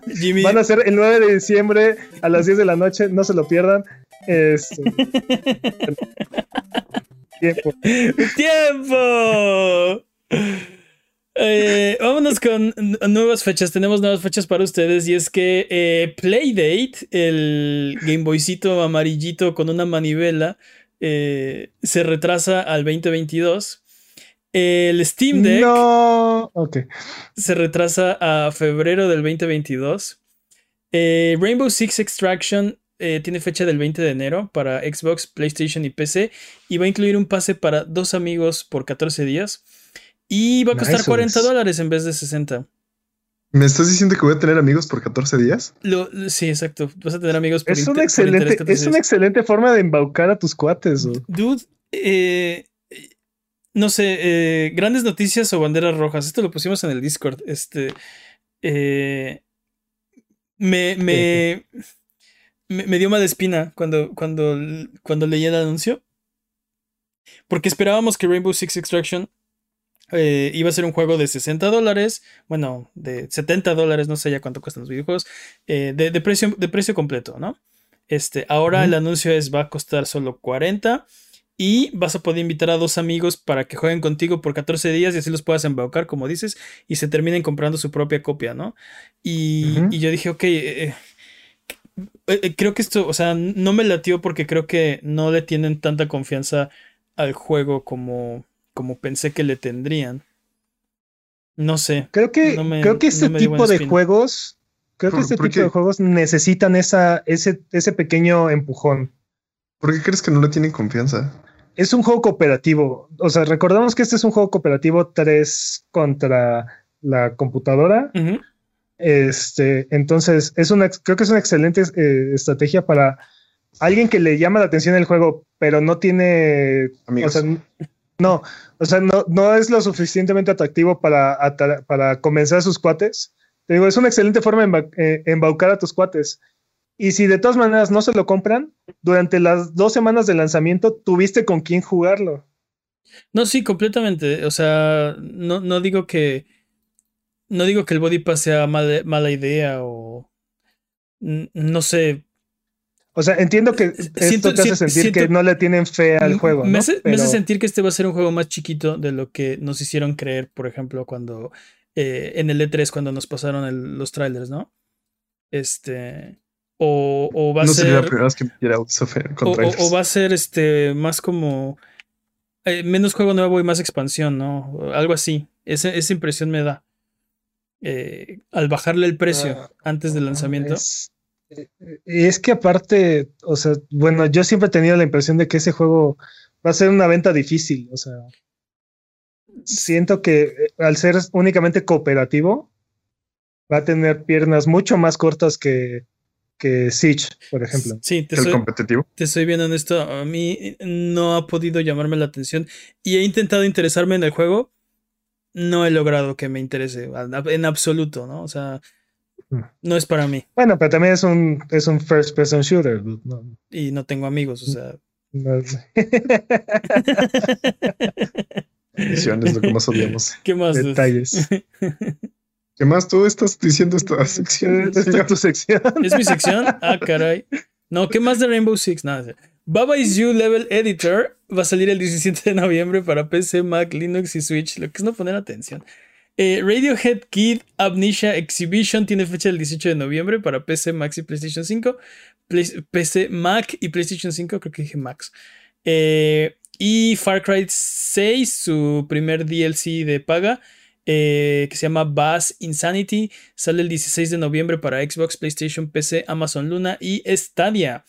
Jimmy, Van a ser el 9 de diciembre a las 10 de la noche, no se lo pierdan. Este, tiempo. ¡Tiempo! Eh, vámonos con nuevas fechas. Tenemos nuevas fechas para ustedes. Y es que eh, Playdate, el Game Boycito amarillito con una manivela, eh, se retrasa al 2022. El Steam Deck No, se retrasa a febrero del 2022. Eh, Rainbow Six Extraction eh, tiene fecha del 20 de enero para Xbox, PlayStation y PC. Y va a incluir un pase para dos amigos por 14 días. Y va a costar Nice. 40 dólares en vez de 60. ¿Me estás diciendo que voy a tener amigos por 14 días? Lo, sí, exacto. Vas a tener amigos por Es una por excelente, 14 es una excelente forma de embaucar a tus cuates. ¿o? Dude, eh, no sé, eh, grandes noticias o banderas rojas. Esto lo pusimos en el Discord. Este, eh, me, me, me, me dio mala espina cuando, cuando, cuando leí el anuncio. Porque esperábamos que Rainbow Six Extraction eh, iba a ser un juego de 60 dólares. Bueno, de 70 dólares, no sé ya cuánto cuestan los videojuegos. eh, de, de precio, de precio completo, ¿no? Este, ahora el anuncio es va a costar solo 40 y vas a poder invitar a dos amigos para que jueguen contigo por 14 días y así los puedas embaucar, como dices, y se terminen comprando su propia copia, ¿no? Y, yo dije, ok, eh, creo que esto, o sea, no me latió porque creo que no le tienen tanta confianza al juego como, como pensé que le tendrían. No sé. Creo que, No me- creo que este no tipo de espina. juegos, creo que ¿Por- este tipo qué? de juegos necesitan esa, ese, ese pequeño empujón. ¿Por qué crees que no le tienen confianza? Es un juego cooperativo. O sea, recordamos que este es un juego cooperativo 3 contra la computadora. Este, entonces, es una, creo que es una excelente eh, estrategia para alguien que le llama la atención el juego, pero no tiene, Amigos. o sea, n- no, o sea, no, no es lo suficientemente atractivo para, para convencer sus cuates. Te digo, es una excelente forma de eh, embaucar a tus cuates. Y si de todas maneras no se lo compran, durante las dos semanas de lanzamiento tuviste con quién jugarlo. No, sí, completamente. O sea, no, no digo que. No digo que el Body Pass sea mala, idea o. No sé. O sea, entiendo que Siento- esto te hace siento- sentir siento- que no le tienen fe al juego. Me, ¿no? hace, me hace sentir que este va a ser un juego más chiquito de lo que nos hicieron creer, por ejemplo, cuando. eh, en el E3, cuando nos pasaron el- los trailers, ¿no? Este. O, o va a no ser. sería la primera vez que O, con o- trailers. o va a ser este más como eh, menos juego nuevo y más expansión, ¿no? O Algo así. Esa, esa impresión me da. Eh, al bajarle el precio Ah, antes del lanzamiento. Es, eh, es que aparte, o sea, bueno, yo siempre he tenido la impresión de que ese juego va a ser una venta difícil. O sea, siento que eh, al ser únicamente cooperativo, va a tener piernas mucho más cortas que, que Siege, por ejemplo. Sí, te el soy, competitivo. te soy bien honesto. A mí no ha podido llamarme la atención y he intentado interesarme en el juego. No he logrado que me interese en absoluto, ¿no? O sea. No es para mí Bueno, pero también es un, es un first person shooter. ¿no? y no tengo amigos, o sea. No- es lo que más odiamos. ¿Qué más? Detalles. ¿Qué más tú estás diciendo esta sección? Esta es tu sección. ¿Es mi sección? Ah, caray. No, ¿qué más de Rainbow Six? Nada. Baba is You Level Editor va a salir el 17 de noviembre para PC, Mac, Linux y Switch. Lo que es no poner atención. Eh, Radiohead Kid Amnesia Exhibition tiene fecha el 18 de noviembre para PC, Mac y PlayStation 5. Play- PC, Mac y PlayStation 5, creo que dije Max. Eh, y Far Cry 6, su primer DLC de paga, eh, que se llama Bass Insanity, sale el 16 de noviembre para Xbox, PlayStation, PC, Amazon Luna y Stadia.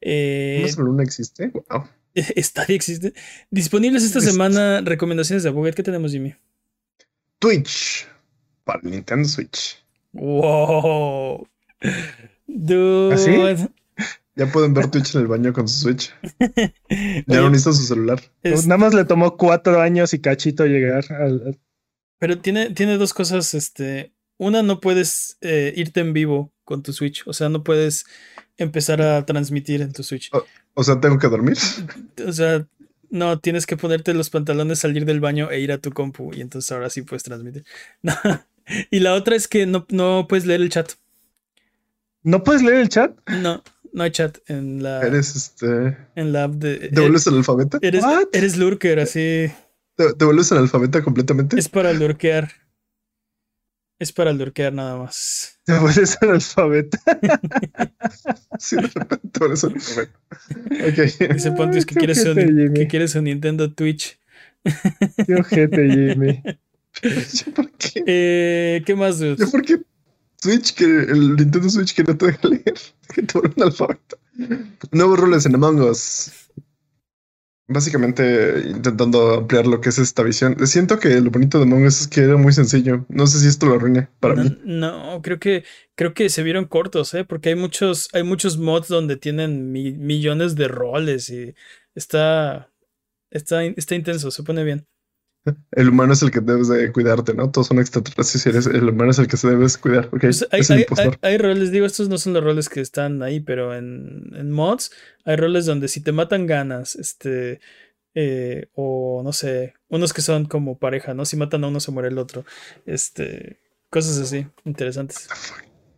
¿Amazon Luna existe? Wow. Stadia existe. Disponibles esta Es- semana recomendaciones de Buget. ¿Qué tenemos, Jimmy? Twitch. Para el Nintendo Switch. Wow. Dude. ¿Ah, Ya pueden ver Twitch en el baño con su Switch. Ya no necesitan su celular. Nada más le tomó cuatro años y cachito llegar al, pero tiene, tiene dos cosas. Este, una, no puedes eh, irte en vivo con tu Switch. O sea, no puedes empezar a transmitir en tu Switch. O sea, tengo que dormir. O sea, no, tienes que ponerte los pantalones, salir del baño e ir a tu compu. Y entonces ahora sí puedes transmitir. No. Y la otra es que no, no puedes leer el chat. ¿No puedes leer el chat? No, no hay chat en la, Eres este. en la app de. ¿Te vuelves analfabeta? Eres, What? eres lurker, así. ¿Te, te vuelves analfabeta completamente? Es para lurkear. Es para lurkear nada más. Te vuelves analfabeta. Sí, de repente te vuelves analfabeta. Ok. Dice Pontius que quieres, un, ojete, Jimmy. que quieres un Nintendo Twitch. Qué ojete, Jimmy. ¿Yo por qué? Eh, ¿Qué más, dude? ¿Yo por qué? Switch, que el Nintendo Switch que no te deja leer, que te vuelve analfabeta. Nuevos roles en Among Us. Básicamente intentando ampliar lo que es esta visión. Siento que lo bonito de Among Us es que era muy sencillo. No sé si esto lo arruine para no, mí. No, creo que creo que se vieron cortos, ¿eh? Porque hay muchos hay muchos mods donde tienen millones de roles y está está está intenso, se pone bien. El humano es el que debes de cuidarte, ¿no? Todos son extraterrestres y el humano es el que se debes cuidar. Okay, pues hay, hay, roles, digo, estos no son los roles que están ahí, pero en, en mods hay roles donde si te matan ganas, este, eh, o no sé, unos que son como pareja, ¿no? Si matan a uno se muere el otro, este, cosas así, interesantes.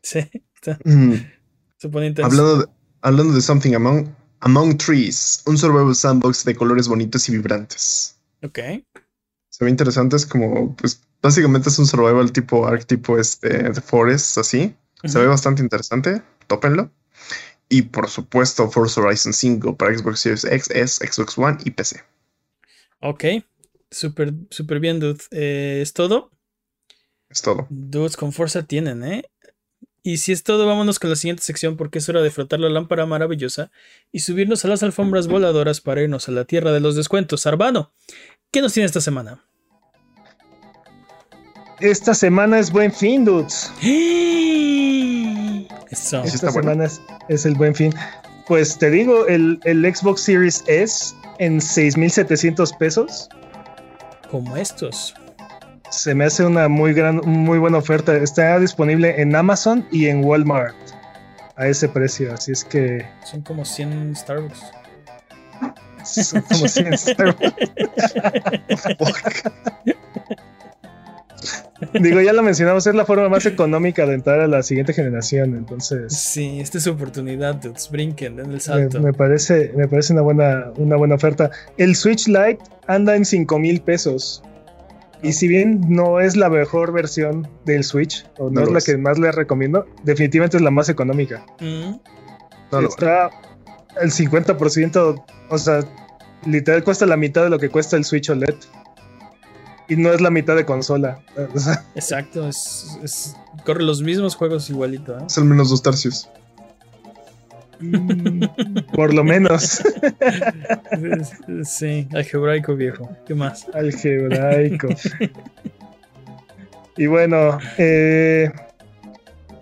Sí, está. Mm. Se pone intenso. Hablando de, hablando de Something Among, Among Trees, un survival sandbox de colores bonitos y vibrantes. Ok se ve interesante. Es como, pues, básicamente es un survival tipo Arc, tipo este, The Forest, así. Se ve bastante interesante. Tópenlo. Y por supuesto, Forza Horizon 5 para Xbox Series X, S, Xbox One y PC. Ok. Súper, súper bien, dude. Eh, ¿Es todo? Es todo. Dudes con Forza tienen, ¿eh? Y si es todo, vámonos con la siguiente sección porque es hora de frotar la lámpara maravillosa y subirnos a las alfombras voladoras para irnos a la tierra de los descuentos. Arbano, ¿qué nos tiene esta semana? Esta semana es buen fin, dudes. Eso. Esta semana es, el buen fin. Pues te digo, el, Xbox Series S en 6,700 pesos. Como estos. Se me hace una muy, gran, muy buena oferta. Está disponible en Amazon y en Walmart a ese precio. Así es que. Son como 100 Starbucks. Son como 100 Starbucks. Digo, ya lo mencionamos, es la forma más económica de entrar a la siguiente generación, entonces. Sí, esta es su oportunidad, brinquen, den el salto. Me, parece, me parece una buena, una buena oferta. El Switch Lite anda en 5 mil pesos. Y si bien no es la mejor versión del Switch, o no, es la que más le recomiendo, definitivamente es la más económica. Mm. Está el 50%, o sea, literal cuesta la mitad de lo que cuesta el Switch OLED y no es la mitad de consola. Exacto, es, corre los mismos juegos igualito. ¿eh? Es al menos dos tercios. Mm, por lo menos. sí, algebraico viejo. ¿Qué más? Algebraico. y bueno, eh,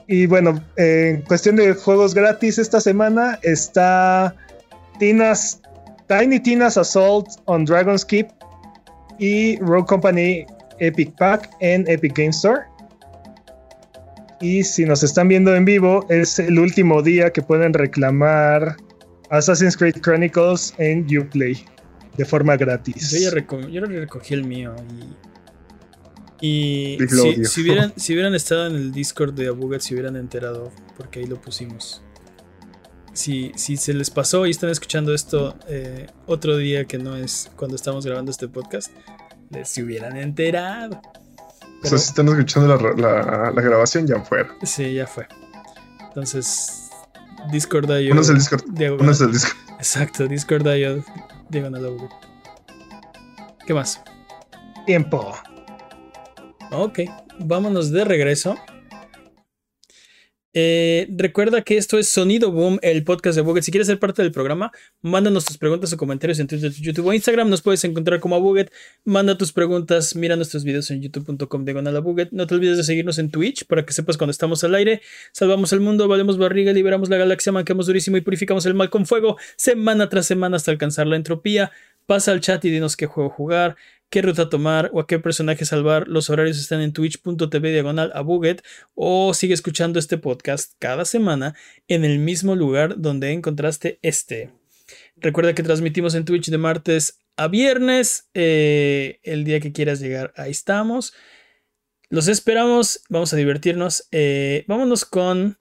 y bueno, en cuestión de juegos gratis esta semana está Tina's, Tiny Tina's Assault on Dragon's Keep y Rogue Company Epic Pack en Epic Game Store. Y si nos están viendo en vivo, es el último día que pueden reclamar Assassin's Creed Chronicles en Uplay de forma gratis. Yo ya, recogí el mío y. si, hubieran, si hubieran estado en el Discord de Abuget, se hubieran enterado, porque ahí lo pusimos. Si, si se les pasó y están escuchando esto eh, otro día que no es cuando estamos grabando este podcast, les se hubieran enterado. o sea, si están escuchando la, grabación, ya fue. Sí, ya fue. Entonces, Discord.io. Uno es el Discord. Uno es el Discord. Exacto. Diagonal ¿Qué más? Tiempo. Ok, vámonos de regreso eh, recuerda que esto es Sonido Boom, el podcast de Buget. Si quieres ser parte del programa, mándanos tus preguntas o comentarios en Twitter, YouTube o Instagram. Nos puedes encontrar como a Buget. Manda tus preguntas, mira nuestros videos en youtube.com a Buget. No te olvides de seguirnos en Twitch para que sepas cuando estamos al aire. Salvamos el mundo, valemos barriga, liberamos la galaxia, manquemos durísimo y purificamos el mal con fuego, semana tras semana hasta alcanzar la entropía. Pasa al chat y dinos qué juego jugar qué ruta tomar o a qué personaje salvar. Los horarios están en twitch.tv diagonal a Buget o sigue escuchando este podcast cada semana en el mismo lugar donde encontraste este. Recuerda que transmitimos en Twitch de martes a viernes. Eh, el día que quieras llegar, ahí estamos. Los esperamos, vamos a divertirnos. Eh, vámonos con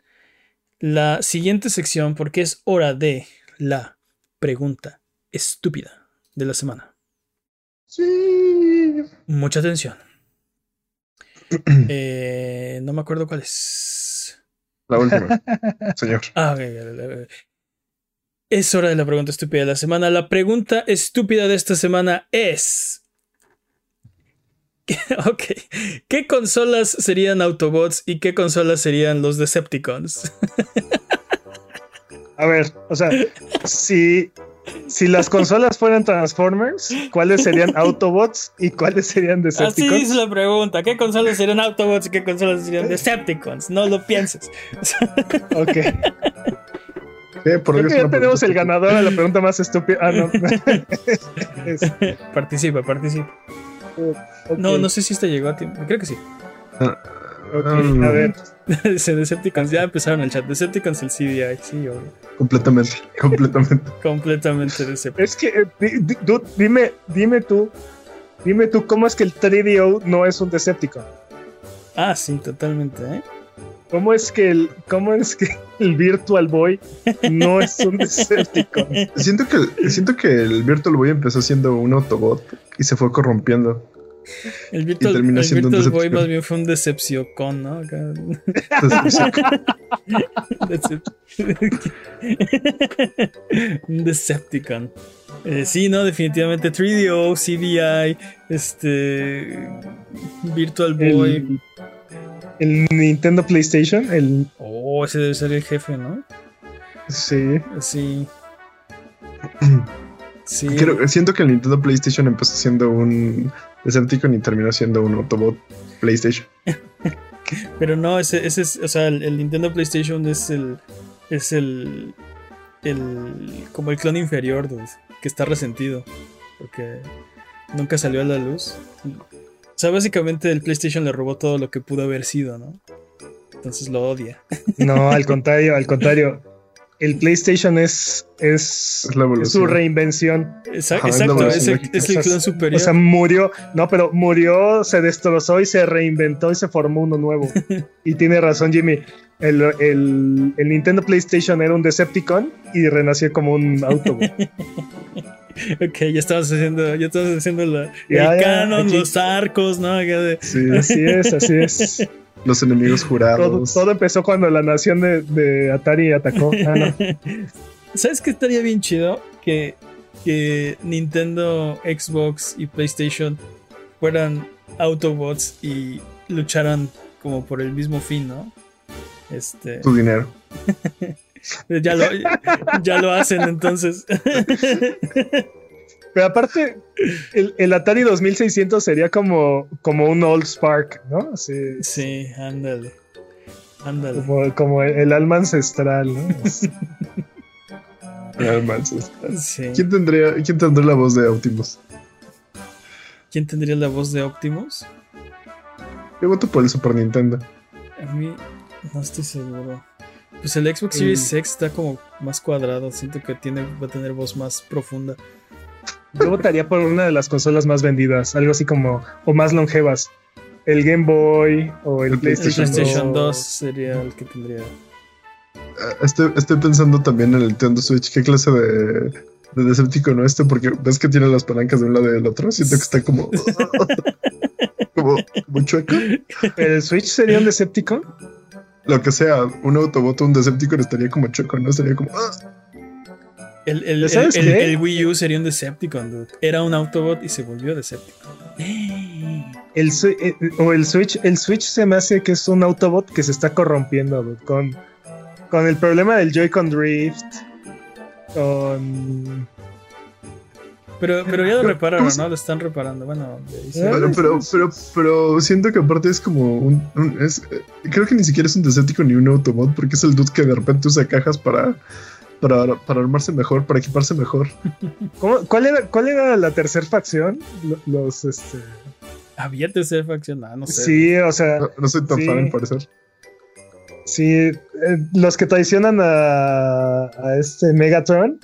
la siguiente sección porque es hora de la pregunta estúpida de la semana. Sí. Mucha atención. Eh, no me acuerdo cuál es. La última, señor. Ah, Es hora de la pregunta estúpida de la semana. La pregunta estúpida de esta semana es. ok. ¿Qué consolas serían Autobots y qué consolas serían los Decepticons? A ver, o sea, si si las consolas fueran Transformers, ¿cuáles serían Autobots y cuáles serían Decepticons? Así es la pregunta. ¿Qué consolas serían Autobots y qué consolas serían Decepticons? No lo pienses. ok. Eh, por Creo Dios, que ya tenemos el ganador a la pregunta más estúpida. Ah, no. Participa, participa. No, no sé si esta llegó a tiempo. Creo que sí. Ok, Um, a ver. Dice Decepticons. Ya empezaron el chat. Decepticons el CDI. Sí, obvio. Completamente, completamente. Completamente Decepticons. Es que, eh, di- di- dude, dime, dime tú, dime tú, ¿cómo es que el 3DO no es un Decepticon? Ah, sí, totalmente, ¿eh? ¿Cómo es que el, cómo es que el Virtual Boy no es un Decepticon? Siento que, siento que el Virtual Boy empezó siendo un Autobot y se fue corrompiendo. El Virtual, terminó el siendo un Virtual Boy Decepticon. más bien fue un Decepciocon, ¿no? Un Decepticon. Eh, sí, no, definitivamente 3DO, CDI, este. Virtual Boy. El, el Nintendo PlayStation, el Oh, ese debe ser el jefe, ¿no? sí. Sí. Sí. creo- siento que el Nintendo PlayStation empezó siendo un Decepticon y terminó siendo un Autobot PlayStation. Pero no, ese, ese es, o sea, el, el Nintendo PlayStation es el, es el, el, como el clon inferior, dude, que está resentido, porque nunca salió a la luz. O sea, básicamente el PlayStation le robó todo lo que pudo haber sido, ¿no? Entonces lo odia. No, al contrario, al contrario. El PlayStation es, es, su reinvención. Exa- Ajá, es exacto, es el, es el clon superior. O sea, murió, no, pero murió, se destrozó y se reinventó y se formó uno nuevo. y tiene razón Jimmy. El, el- el Nintendo PlayStation era un Decepticon y renació como un Autobot. ok, ya estabas haciendo, ya estabas haciendo la, Ya, el ya, canon, aquí. los arcos, ¿no? Sí, Así es, así es. los enemigos Todo, jurados. todo empezó cuando la nación de, de Atari atacó. Ah, no. ¿Sabes qué estaría bien chido? Que, que Nintendo, Xbox y PlayStation fueran Autobots y lucharan como por el mismo fin, ¿no? Este, Tu dinero. ya lo, ya lo hacen entonces. Pero aparte, el, el Atari 2600 sería como, como un Old Spark, ¿no? Así, Sí, ándale. Ándale. como, como el, el alma ancestral, ¿no? Ah, manches. Sí. ¿Quién tendría, ¿Quién tendría la voz de Optimus? ¿Quién tendría la voz de Optimus? Yo voto por el Super Nintendo. A mí no estoy seguro. Pues el Xbox Series X está como más cuadrado. Siento que tiene, va a tener voz más profunda. Yo votaría por una de las consolas más vendidas, algo así como, o más longevas. El Game Boy o el El El PlayStation, PlayStation 2 2. sería el que tendría. Ah, Estoy, estoy pensando también en el Nintendo Switch. ¿Qué clase de, de Decepticon no este? Porque ves que tiene las palancas de un lado y del otro. Siento que está como. como, como chueco. ¿El Switch sería un Decepticon? Lo que sea, un Autobot o un Decepticon estaría como chueco, ¿no? Estaría como. ah. El, el, ¿Sabes el- el- qué? el Wii U sería un Decepticon, dude. Era un Autobot y se volvió Decepticon. El, eh, o el Switch, el Switch se me hace que es un Autobot que se está corrompiendo dude, con, con el problema del Joy-Con Drift. Con. Pero, pero ya lo repararon, ¿cómo ¿no? Lo están reparando. Bueno, Eh, Pero, pero, pero, pero siento que aparte es como un. un- es, eh, creo que ni siquiera es un Decepticon ni un Autobot, porque es el dude que de repente usa cajas para. Para, para armarse mejor, para equiparse mejor. ¿Cómo- cuál, era, ¿Cuál era la tercera facción? Lo- Los, este. había tercera facción. Ah, no sé. Sí, o sea. No, no soy tan Sí. fan, al parecer. Sí, eh, los que traicionan a, a este Megatron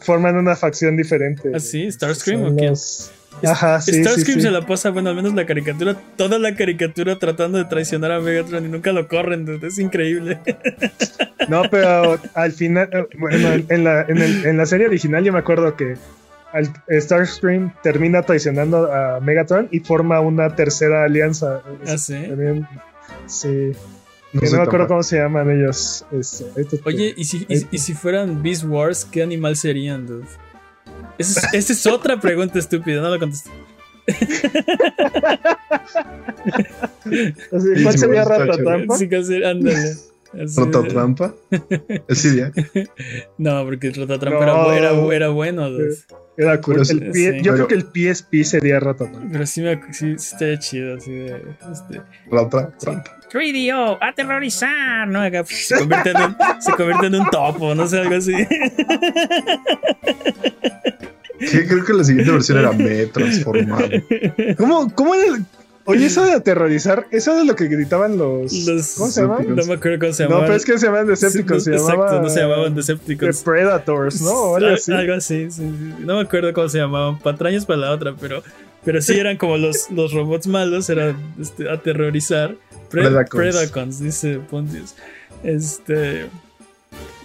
forman una facción diferente. ¿Ah, sí? ¿Starscream Son o quién? los- Ajá, sí, Starscream sí. se la pasa, bueno, al menos la caricatura, toda la caricatura tratando de traicionar a Megatron y nunca lo corren, dude. es increíble. No, pero al final, eh, bueno, en la, en, el- en la serie original yo me acuerdo que al- Starscream termina traicionando a Megatron y forma una tercera alianza. ¿Ah, sí? También, sí. No que no me acuerdo cómo se llaman ellos. este, Oye, ¿y si, y, y si fueran Beast Wars, qué animal serían, dude? Esa es, es otra pregunta estúpida, no la contesté. ¿Cuál sería me gusta, Ratatrampa? Sí, hacer- ándale. ¿Rotatrampa? ¿Es idea? no, porque el Rotatrampa no. era, era, era, bueno. Era cool. El pie, sí. Yo creo que el PSP sería Rotatrampa. Pero sí, me, sí, sí estaría chido. Así de, este, Rotatrampa. 3DO, aterrorizar, ¿no? Acá, se, convierte en un, se convierte en un topo, no sé, algo así. Sí, creo que la siguiente versión era Me transformado. ¿Cómo, cómo era el, Oye, eso de aterrorizar, eso de lo que gritaban los. los ¿Cómo se llaman? No me acuerdo cómo se llamaban. No, pero es que se llamaban Decepticons. Sí, se exacto, llamaba, no se llamaban Decepticons. The Predators, ¿no? O algo así. Algo así, sí, sí. No me acuerdo cómo se llamaban. Patrañas para la otra, pero, pero sí eran como los, los robots malos, era este, aterrorizar. Pre Predacons. Predacons, dice Pontius. Este.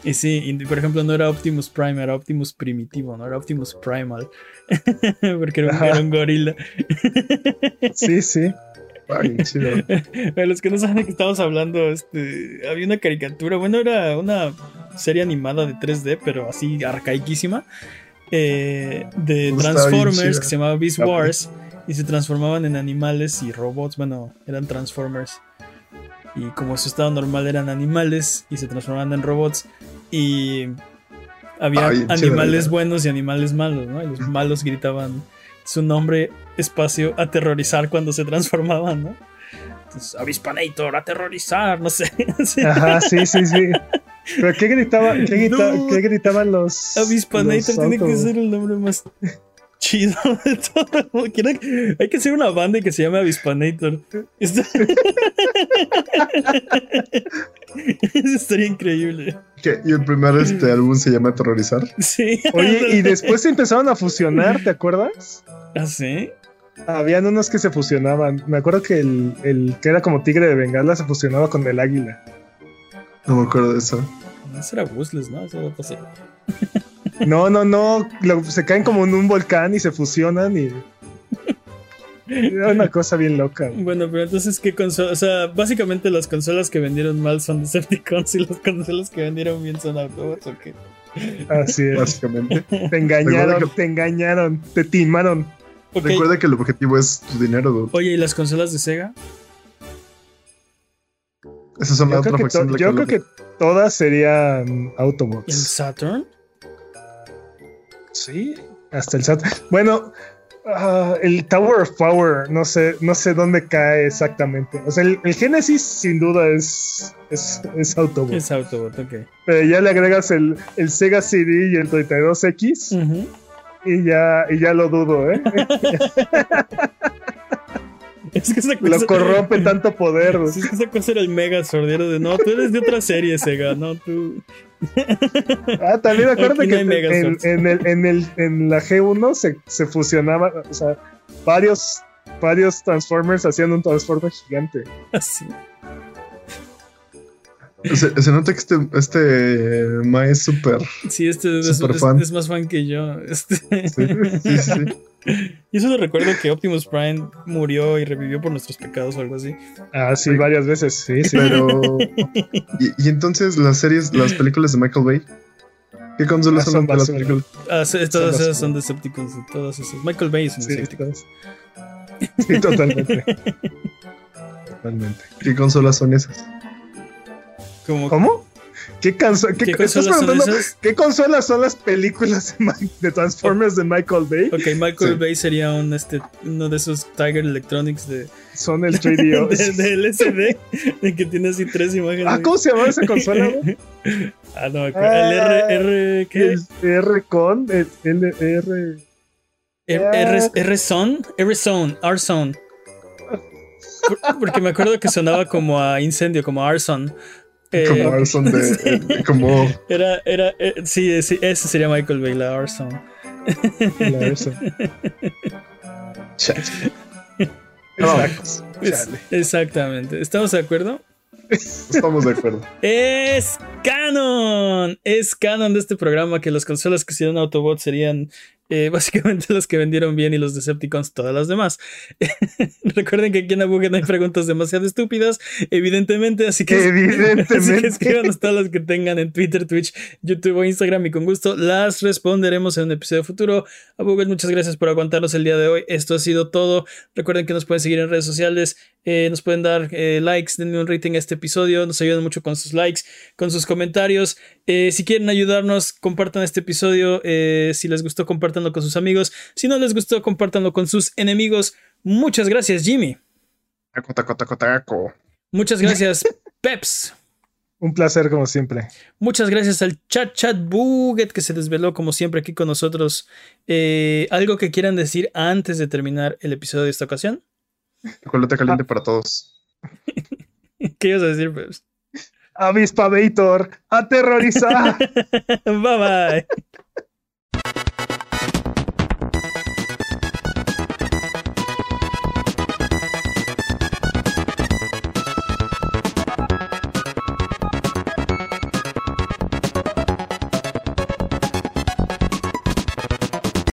Y sí, y por ejemplo, no era Optimus Prime, era Optimus Primitivo, no era Optimus Primal. Porque era un, era un gorila. Sí, sí. Ay, chido. Para los que no saben de qué estamos hablando, este, había una caricatura, bueno, era una serie animada de 3D, pero así arcaiquísima, eh, de Transformers que se llamaba Beast. Wars y se transformaban en animales y robots, bueno, eran Transformers. Y como su estado normal eran animales y se transformaban en robots y había Ay, animales buenos y animales malos, ¿no? Y los malos gritaban su nombre, espacio, aterrorizar cuando se transformaban, ¿no? Entonces, Avispanator, aterrorizar, no sé. Ajá, sí, sí, sí. ¿Pero qué, gritaba, qué, grita- No. qué gritaban los. Avispanator los tiene que ser el nombre más chido de todo. Quiero- Hay que hacer una banda que se llame Avispanator. Está- Eso estaría increíble. ¿Qué? Y el primer este, álbum se llama Aterrorizar. Sí. Oye, y después se empezaron a fusionar, ¿te acuerdas? ¿Ah, sí? Habían unos que se fusionaban. Me acuerdo que el, el que era como tigre de bengala se fusionaba con el águila. No me acuerdo de eso. No, Eso era Busles, ¿no? Eso pasó. No, no, no. lo- se caen como en un volcán y se fusionan y. Era una cosa bien loca. Bueno, pero entonces, ¿qué consola? O sea, básicamente las consolas que vendieron mal son Decepticons y las consolas que vendieron bien son Autobots, ¿o qué? Así es. Básicamente. Te engañaron, que- te engañaron, te timaron. Recuerda que el objetivo es tu dinero, dude. Oye, ¿y las consolas de Sega? Esas son la Yo otra creo, que, yo creo que todas serían ¿El Autobots. Saturn? Sí, hasta el SAT. Bueno, ah, el Tower of Power, no sé, no sé dónde cae exactamente. O sea, el, el Genesis sin duda es, es, es Autobot. Es Autobot, ok. Pero ya le agregas el, el Sega CD y el 32X Ujú. y ya, y ya lo dudo, ¿eh? Es que esa cosa. Lo corrompe tanto poder. es que esa cosa era el mega sordero de no, tú eres de otra serie, Sega, no, tú. Ah, también acuérdate no que en, en el, en, el, en la G1 se, se fusionaban, o sea, varios, varios Transformers hacían un Transformer gigante. Así. Se, se nota que este, este Mae es súper. Sí, este es, Super es- fan. es más fan que yo. Este. Sí, sí, sí. Y eso recuerdo que Optimus Prime murió y revivió por nuestros pecados o algo así. Ah, sí, varias veces, sí, sí. Pero. Y, y entonces las series, las películas de Michael Bay. ¿Qué consolas Ah, son son las películas? Ah, sí, todas las- esas son Decepticons, todas esas. Michael Bay es un Sí, Decepticon. sí, totalmente. totalmente. ¿Qué consolas son esas? Como, ¿Cómo? ¿Qué, qué, ¿Qué estás consolas son preguntando esas? ¿Qué consolas son las películas de, Transformers de Michael Bay? Ok, Michael Sí. Bay sería un, este, uno de esos Tiger Electronics de, Son el 3DO. de, de LCD, de que tiene así tres imágenes. Ah, ¿cómo se llamaba esa consola? Ah, no acuerdo. Ah, el R, R, ¿qué? El R con, el L, R. R, R, R Zone, R Zone, R Zone. Por- Porque me acuerdo que sonaba como a incendio, como Arson. Eh, Como Arson de. eh, como. era, era, eh, sí, sí, ese sería Michael Bay, la Arson. La esa. Exacto. Chale. Exactamente. ¿Estamos de acuerdo? Estamos de acuerdo. Es canon. Es canon de este programa que las consolas que hicieron Autobot serían Eh, básicamente los que vendieron bien y los Decepticons, todas las demás. Recuerden que aquí en Abuget no hay preguntas demasiado estúpidas, evidentemente, así que, evidentemente. así que escríbanos todas las que tengan en Twitter, Twitch, YouTube o Instagram y con gusto las responderemos en un episodio futuro. Abuget, muchas gracias por aguantarnos el día de hoy. Esto ha sido todo. Recuerden que nos pueden seguir en redes sociales, eh, nos pueden dar eh, likes, denle un rating a este episodio, nos ayudan mucho con sus likes, con sus comentarios. si quieren ayudarnos, compartan este episodio. si les gustó, compartan con sus amigos. Si no les gustó, compártanlo con sus enemigos. Muchas gracias, Jimmy. Muchas gracias, Peps. Un placer como siempre. Muchas gracias al chat chat buget que se desveló como siempre aquí con nosotros. Eh, ¿Algo que quieran decir antes de terminar el episodio de esta ocasión? Chocolate caliente para todos. ¿Qué ibas a decir, Peps? Avispa Vator, aterrorizar. bye bye.